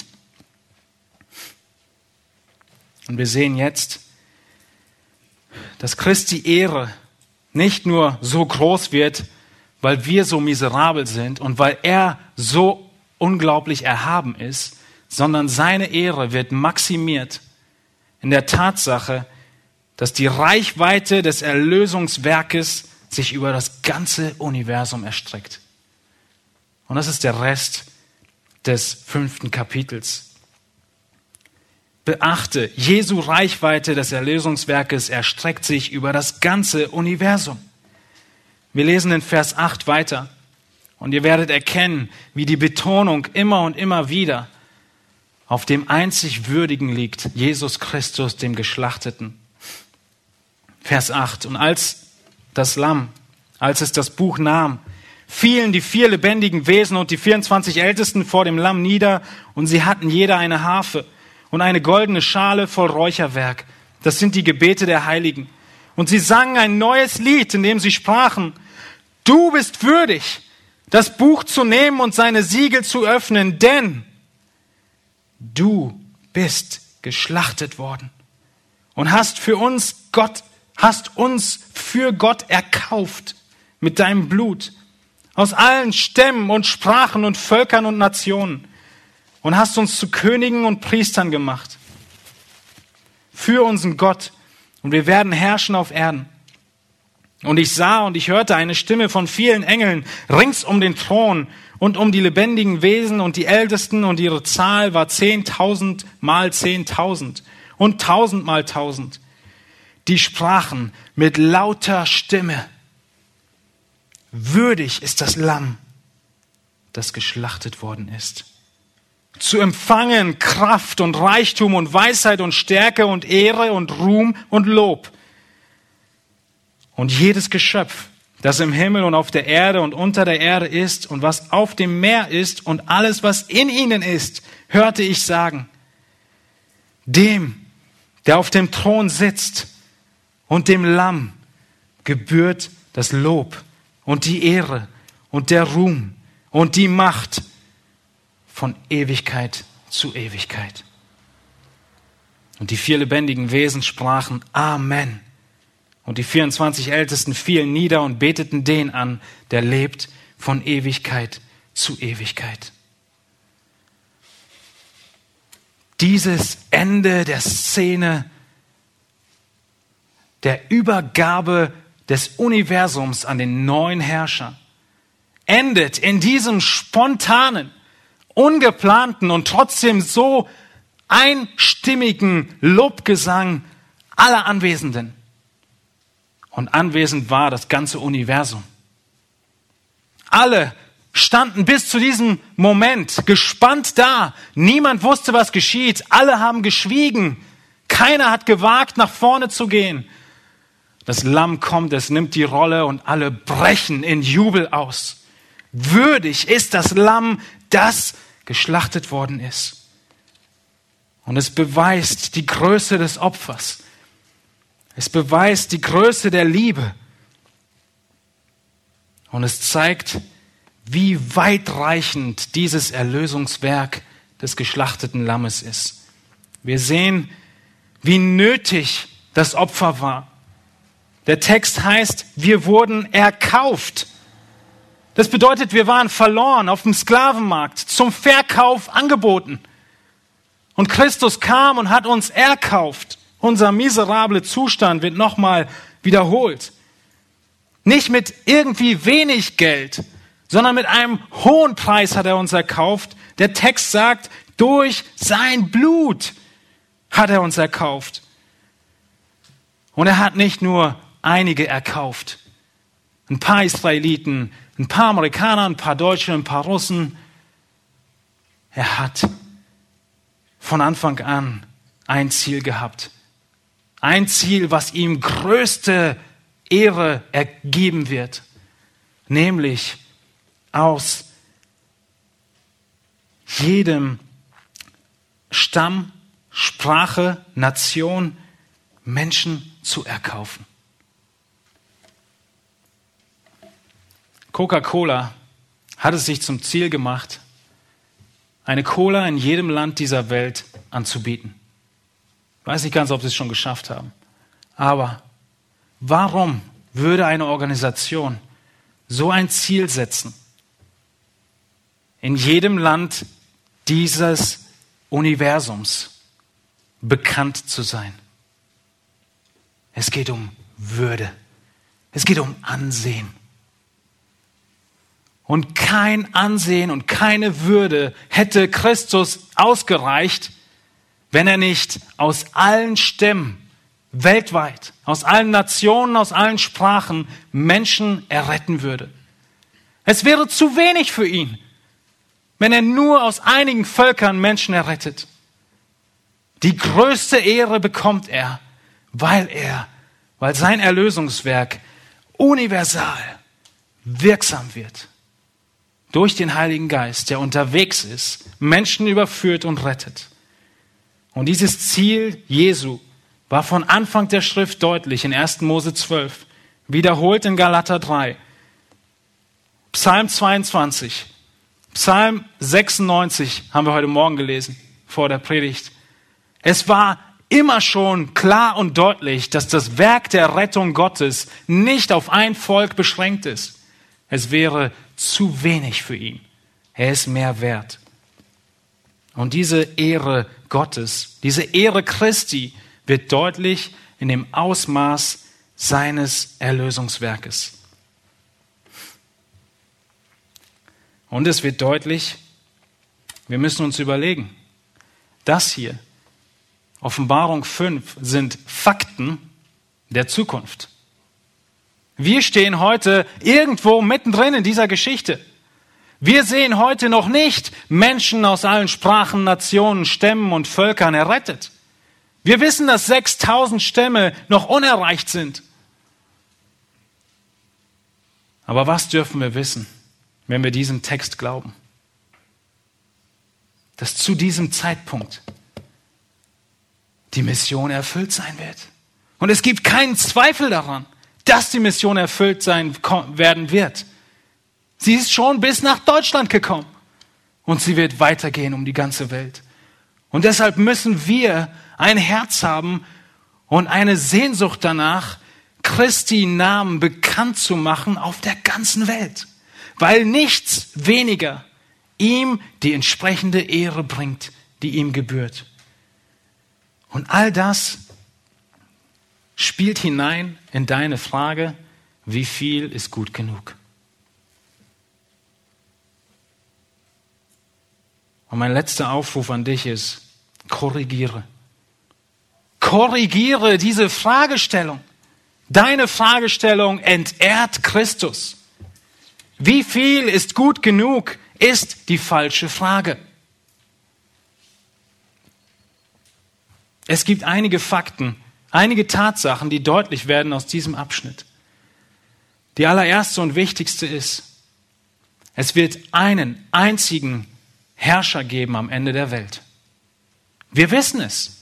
Und wir sehen jetzt, dass Christi Ehre nicht nur so groß wird, weil wir so miserabel sind und weil er so unglaublich erhaben ist, sondern seine Ehre wird maximiert in der Tatsache, dass die Reichweite des Erlösungswerkes sich über das ganze Universum erstreckt. Und das ist der Rest des fünften Kapitels. Beachte, Jesu Reichweite des Erlösungswerkes erstreckt sich über das ganze Universum. Wir lesen in Vers 8 weiter und ihr werdet erkennen, wie die Betonung immer und immer wieder auf dem einzig Würdigen liegt, Jesus Christus, dem Geschlachteten. Vers 8. Und als das Lamm, als es das Buch nahm, fielen die vier lebendigen Wesen und die 24 Ältesten vor dem Lamm nieder und sie hatten jeder eine Harfe und eine goldene Schale voll Räucherwerk. Das sind die Gebete der Heiligen. Und sie sangen ein neues Lied, in dem sie sprachen, du bist würdig, das Buch zu nehmen und seine Siegel zu öffnen, denn du bist geschlachtet worden und hast für uns Gott, hast uns für Gott erkauft mit deinem Blut aus allen Stämmen und Sprachen und Völkern und Nationen und hast uns zu Königen und Priestern gemacht. Für unseren Gott. Und wir werden herrschen auf Erden. Und ich sah und ich hörte eine Stimme von vielen Engeln rings um den Thron und um die lebendigen Wesen und die Ältesten und ihre Zahl war zehntausend mal zehntausend und tausend mal tausend. Die sprachen mit lauter Stimme. Würdig ist das Lamm, das geschlachtet worden ist zu empfangen Kraft und Reichtum und Weisheit und Stärke und Ehre und Ruhm und Lob. Und jedes Geschöpf, das im Himmel und auf der Erde und unter der Erde ist und was auf dem Meer ist und alles, was in ihnen ist, hörte ich sagen, dem, der auf dem Thron sitzt und dem Lamm gebührt das Lob und die Ehre und der Ruhm und die Macht von Ewigkeit zu Ewigkeit. Und die vier lebendigen Wesen sprachen Amen. Und die 24 Ältesten fielen nieder und beteten den an, der lebt von Ewigkeit zu Ewigkeit. Dieses Ende der Szene der Übergabe des Universums an den neuen Herrscher endet in diesem spontanen, ungeplanten und trotzdem so einstimmigen Lobgesang aller Anwesenden. Und anwesend war das ganze Universum. Alle standen bis zu diesem Moment gespannt da. Niemand wusste, was geschieht. Alle haben geschwiegen. Keiner hat gewagt, nach vorne zu gehen. Das Lamm kommt, es nimmt die Rolle und alle brechen in Jubel aus. Würdig ist das Lamm, das geschlachtet worden ist. Und es beweist die Größe des Opfers. Es beweist die Größe der Liebe. Und es zeigt, wie weitreichend dieses Erlösungswerk des geschlachteten Lammes ist. Wir sehen, wie nötig das Opfer war. Der Text heißt, wir wurden erkauft. Das bedeutet, wir waren verloren auf dem Sklavenmarkt, zum Verkauf angeboten. Und Christus kam und hat uns erkauft. Unser miserable Zustand wird nochmal wiederholt. Nicht mit irgendwie wenig Geld, sondern mit einem hohen Preis hat er uns erkauft. Der Text sagt, durch sein Blut hat er uns erkauft. Und er hat nicht nur einige erkauft. Ein paar Israeliten, ein paar Amerikaner, ein paar Deutsche, ein paar Russen. Er hat von Anfang an ein Ziel gehabt. Ein Ziel, was ihm größte Ehre ergeben wird. Nämlich aus jedem Stamm, Sprache, Nation Menschen zu erkaufen. Coca-Cola hat es sich zum Ziel gemacht, eine Cola in jedem Land dieser Welt anzubieten. Ich weiß nicht ganz, ob sie es schon geschafft haben. Aber warum würde eine Organisation so ein Ziel setzen, in jedem Land dieses Universums bekannt zu sein? Es geht um Würde. Es geht um Ansehen. Und kein Ansehen und keine Würde hätte Christus ausgereicht, wenn er nicht aus allen Stämmen weltweit, aus allen Nationen, aus allen Sprachen Menschen erretten würde. Es wäre zu wenig für ihn, wenn er nur aus einigen Völkern Menschen errettet. Die größte Ehre bekommt er, weil er, weil sein Erlösungswerk universal wirksam wird durch den Heiligen Geist, der unterwegs ist, Menschen überführt und rettet. Und dieses Ziel Jesu war von Anfang der Schrift deutlich in 1. Mose 12, wiederholt in Galater 3, Psalm 22, Psalm 96 haben wir heute Morgen gelesen vor der Predigt. Es war immer schon klar und deutlich, dass das Werk der Rettung Gottes nicht auf ein Volk beschränkt ist. Es wäre zu wenig für ihn. Er ist mehr wert. Und diese Ehre Gottes, diese Ehre Christi wird deutlich in dem Ausmaß seines Erlösungswerkes. Und es wird deutlich, wir müssen uns überlegen, das hier, Offenbarung 5, sind Fakten der Zukunft. Wir stehen heute irgendwo mittendrin in dieser Geschichte. Wir sehen heute noch nicht Menschen aus allen Sprachen, Nationen, Stämmen und Völkern errettet. Wir wissen, dass 6000 Stämme noch unerreicht sind. Aber was dürfen wir wissen, wenn wir diesem Text glauben? Dass zu diesem Zeitpunkt die Mission erfüllt sein wird. Und es gibt keinen Zweifel daran dass die Mission erfüllt sein werden wird. Sie ist schon bis nach Deutschland gekommen und sie wird weitergehen um die ganze Welt. Und deshalb müssen wir ein Herz haben und eine Sehnsucht danach, Christi Namen bekannt zu machen auf der ganzen Welt, weil nichts weniger ihm die entsprechende Ehre bringt, die ihm gebührt. Und all das spielt hinein in deine Frage, wie viel ist gut genug? Und mein letzter Aufruf an dich ist, korrigiere. Korrigiere diese Fragestellung. Deine Fragestellung entehrt Christus. Wie viel ist gut genug, ist die falsche Frage. Es gibt einige Fakten, Einige Tatsachen, die deutlich werden aus diesem Abschnitt. Die allererste und wichtigste ist, es wird einen einzigen Herrscher geben am Ende der Welt. Wir wissen es.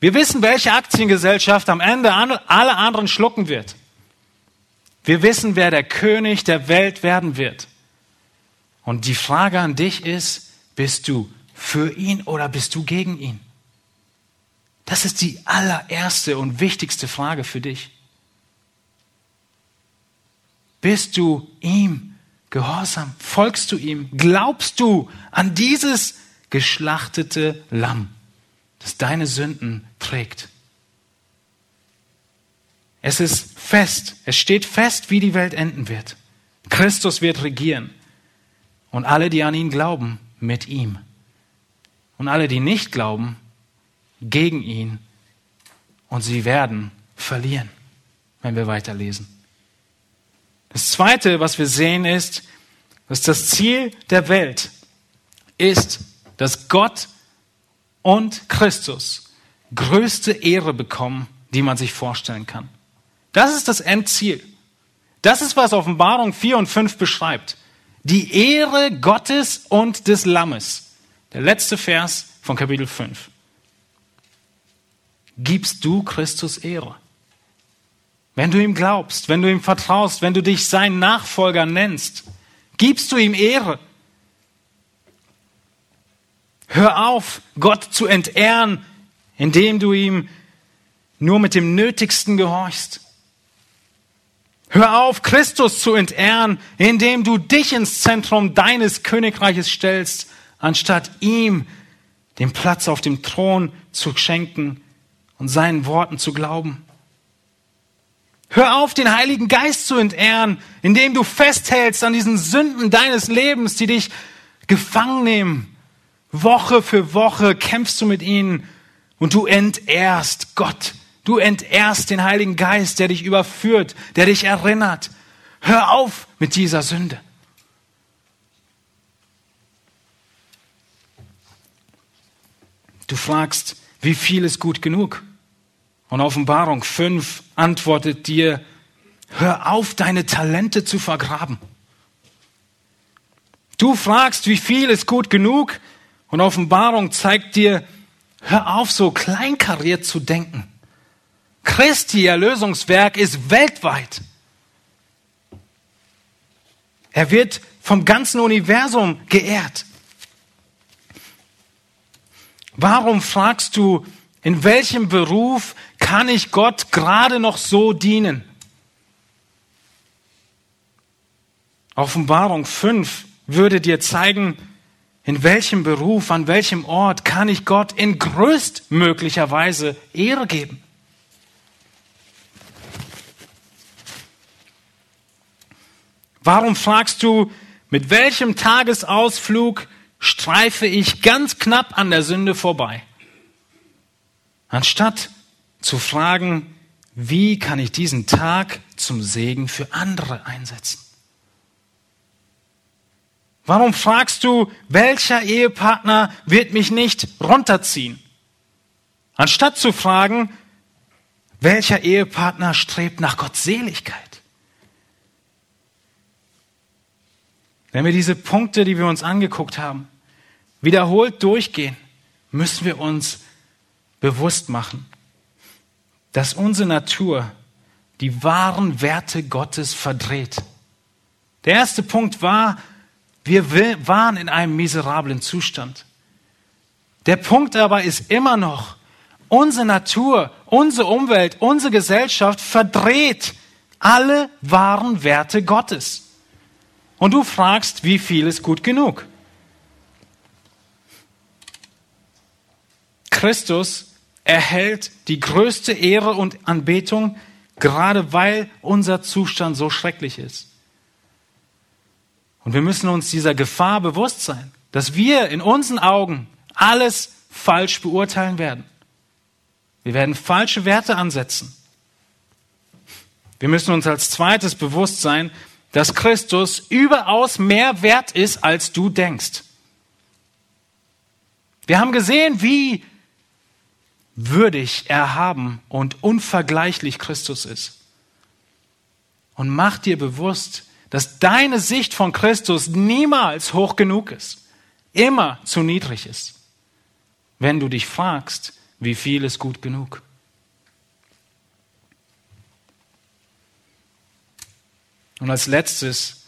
Wir wissen, welche Aktiengesellschaft am Ende alle anderen schlucken wird. Wir wissen, wer der König der Welt werden wird. Und die Frage an dich ist, bist du für ihn oder bist du gegen ihn? Das ist die allererste und wichtigste Frage für dich. Bist du ihm gehorsam? Folgst du ihm? Glaubst du an dieses geschlachtete Lamm, das deine Sünden trägt? Es ist fest, es steht fest, wie die Welt enden wird. Christus wird regieren und alle, die an ihn glauben, mit ihm. Und alle, die nicht glauben, gegen ihn und sie werden verlieren, wenn wir weiterlesen. Das Zweite, was wir sehen, ist, dass das Ziel der Welt ist, dass Gott und Christus größte Ehre bekommen, die man sich vorstellen kann. Das ist das Endziel. Das ist, was Offenbarung 4 und 5 beschreibt. Die Ehre Gottes und des Lammes. Der letzte Vers von Kapitel 5 gibst du Christus Ehre? wenn du ihm glaubst, wenn du ihm vertraust, wenn du dich sein Nachfolger nennst, gibst du ihm Ehre. Hör auf, Gott zu entehren, indem du ihm nur mit dem Nötigsten gehorchst. Hör auf, Christus zu entehren, indem du dich ins Zentrum deines Königreiches stellst, anstatt ihm den Platz auf dem Thron zu schenken und seinen Worten zu glauben. Hör auf, den Heiligen Geist zu entehren, indem du festhältst an diesen Sünden deines Lebens, die dich gefangen nehmen. Woche für Woche kämpfst du mit ihnen und du entehrst Gott. Du entehrst den Heiligen Geist, der dich überführt, der dich erinnert. Hör auf mit dieser Sünde. Du fragst, wie viel ist gut genug? Und Offenbarung 5 antwortet dir, hör auf, deine Talente zu vergraben. Du fragst, wie viel ist gut genug? Und Offenbarung zeigt dir, hör auf, so kleinkariert zu denken. Christi Erlösungswerk ist weltweit. Er wird vom ganzen Universum geehrt. Warum fragst du, in welchem Beruf kann ich Gott gerade noch so dienen? Offenbarung 5 würde dir zeigen, in welchem Beruf, an welchem Ort kann ich Gott in größtmöglicher Weise Ehre geben. Warum fragst du, mit welchem Tagesausflug streife ich ganz knapp an der Sünde vorbei. Anstatt zu fragen, wie kann ich diesen Tag zum Segen für andere einsetzen? Warum fragst du, welcher Ehepartner wird mich nicht runterziehen? Anstatt zu fragen, welcher Ehepartner strebt nach Gottseligkeit? Wenn wir diese Punkte, die wir uns angeguckt haben, wiederholt durchgehen, müssen wir uns bewusst machen, dass unsere Natur die wahren Werte Gottes verdreht. Der erste Punkt war, wir waren in einem miserablen Zustand. Der Punkt aber ist immer noch, unsere Natur, unsere Umwelt, unsere Gesellschaft verdreht alle wahren Werte Gottes. Und du fragst, wie viel ist gut genug? Christus erhält die größte Ehre und Anbetung, gerade weil unser Zustand so schrecklich ist. Und wir müssen uns dieser Gefahr bewusst sein, dass wir in unseren Augen alles falsch beurteilen werden. Wir werden falsche Werte ansetzen. Wir müssen uns als zweites bewusst sein, dass Christus überaus mehr wert ist, als du denkst. Wir haben gesehen, wie würdig, erhaben und unvergleichlich Christus ist. Und mach dir bewusst, dass deine Sicht von Christus niemals hoch genug ist, immer zu niedrig ist, wenn du dich fragst, wie viel ist gut genug. Und als letztes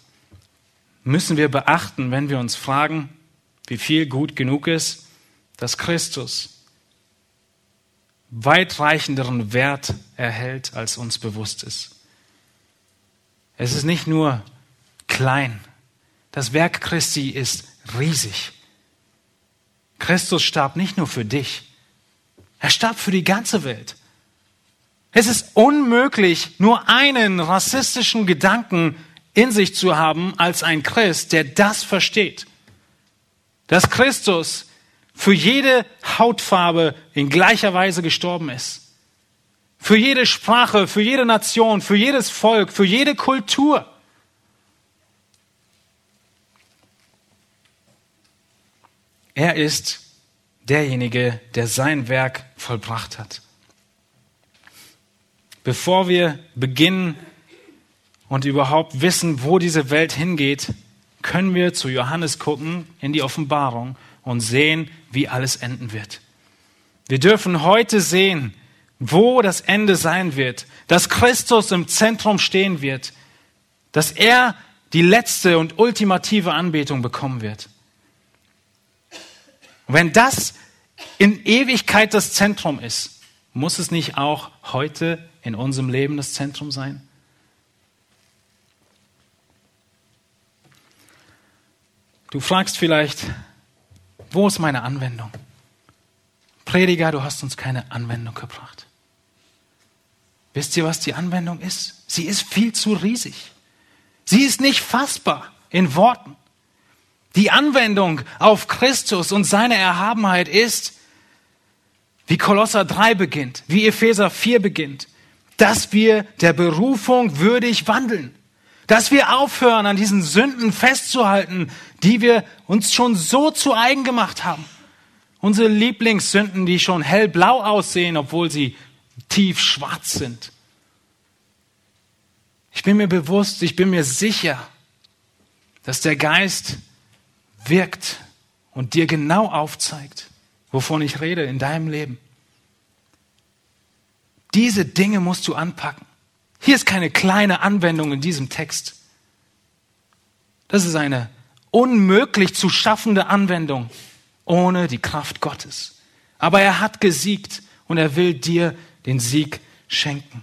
müssen wir beachten, wenn wir uns fragen, wie viel gut genug ist, dass Christus weitreichenderen Wert erhält, als uns bewusst ist. Es ist nicht nur klein. Das Werk Christi ist riesig. Christus starb nicht nur für dich. Er starb für die ganze Welt. Es ist unmöglich, nur einen rassistischen Gedanken in sich zu haben als ein Christ, der das versteht. Dass Christus für jede Hautfarbe in gleicher Weise gestorben ist. Für jede Sprache, für jede Nation, für jedes Volk, für jede Kultur. Er ist derjenige, der sein Werk vollbracht hat. Bevor wir beginnen und überhaupt wissen, wo diese Welt hingeht, können wir zu Johannes gucken in die Offenbarung und sehen, wie alles enden wird. Wir dürfen heute sehen, wo das Ende sein wird, dass Christus im Zentrum stehen wird, dass er die letzte und ultimative Anbetung bekommen wird. Und wenn das in Ewigkeit das Zentrum ist, muss es nicht auch heute in unserem Leben das Zentrum sein? Du fragst vielleicht, wo ist meine Anwendung? Prediger, du hast uns keine Anwendung gebracht. Wisst ihr, was die Anwendung ist? Sie ist viel zu riesig. Sie ist nicht fassbar in Worten. Die Anwendung auf Christus und seine Erhabenheit ist, wie Kolosser 3 beginnt, wie Epheser 4 beginnt, dass wir der Berufung würdig wandeln. Dass wir aufhören, an diesen Sünden festzuhalten, die wir uns schon so zu eigen gemacht haben. Unsere Lieblingssünden, die schon hellblau aussehen, obwohl sie tief schwarz sind. Ich bin mir bewusst, ich bin mir sicher, dass der Geist wirkt und dir genau aufzeigt, wovon ich rede in deinem Leben. Diese Dinge musst du anpacken. Hier ist keine kleine Anwendung in diesem Text. Das ist eine unmöglich zu schaffende Anwendung ohne die Kraft Gottes. Aber er hat gesiegt und er will dir den Sieg schenken.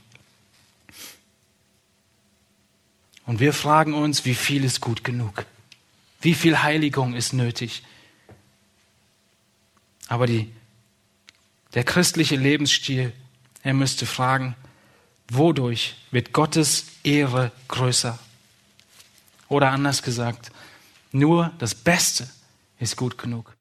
Und wir fragen uns, wie viel ist gut genug? Wie viel Heiligung ist nötig? Aber die, der christliche Lebensstil, er müsste fragen, wodurch wird Gottes Ehre größer? Oder anders gesagt, nur das Beste ist gut genug.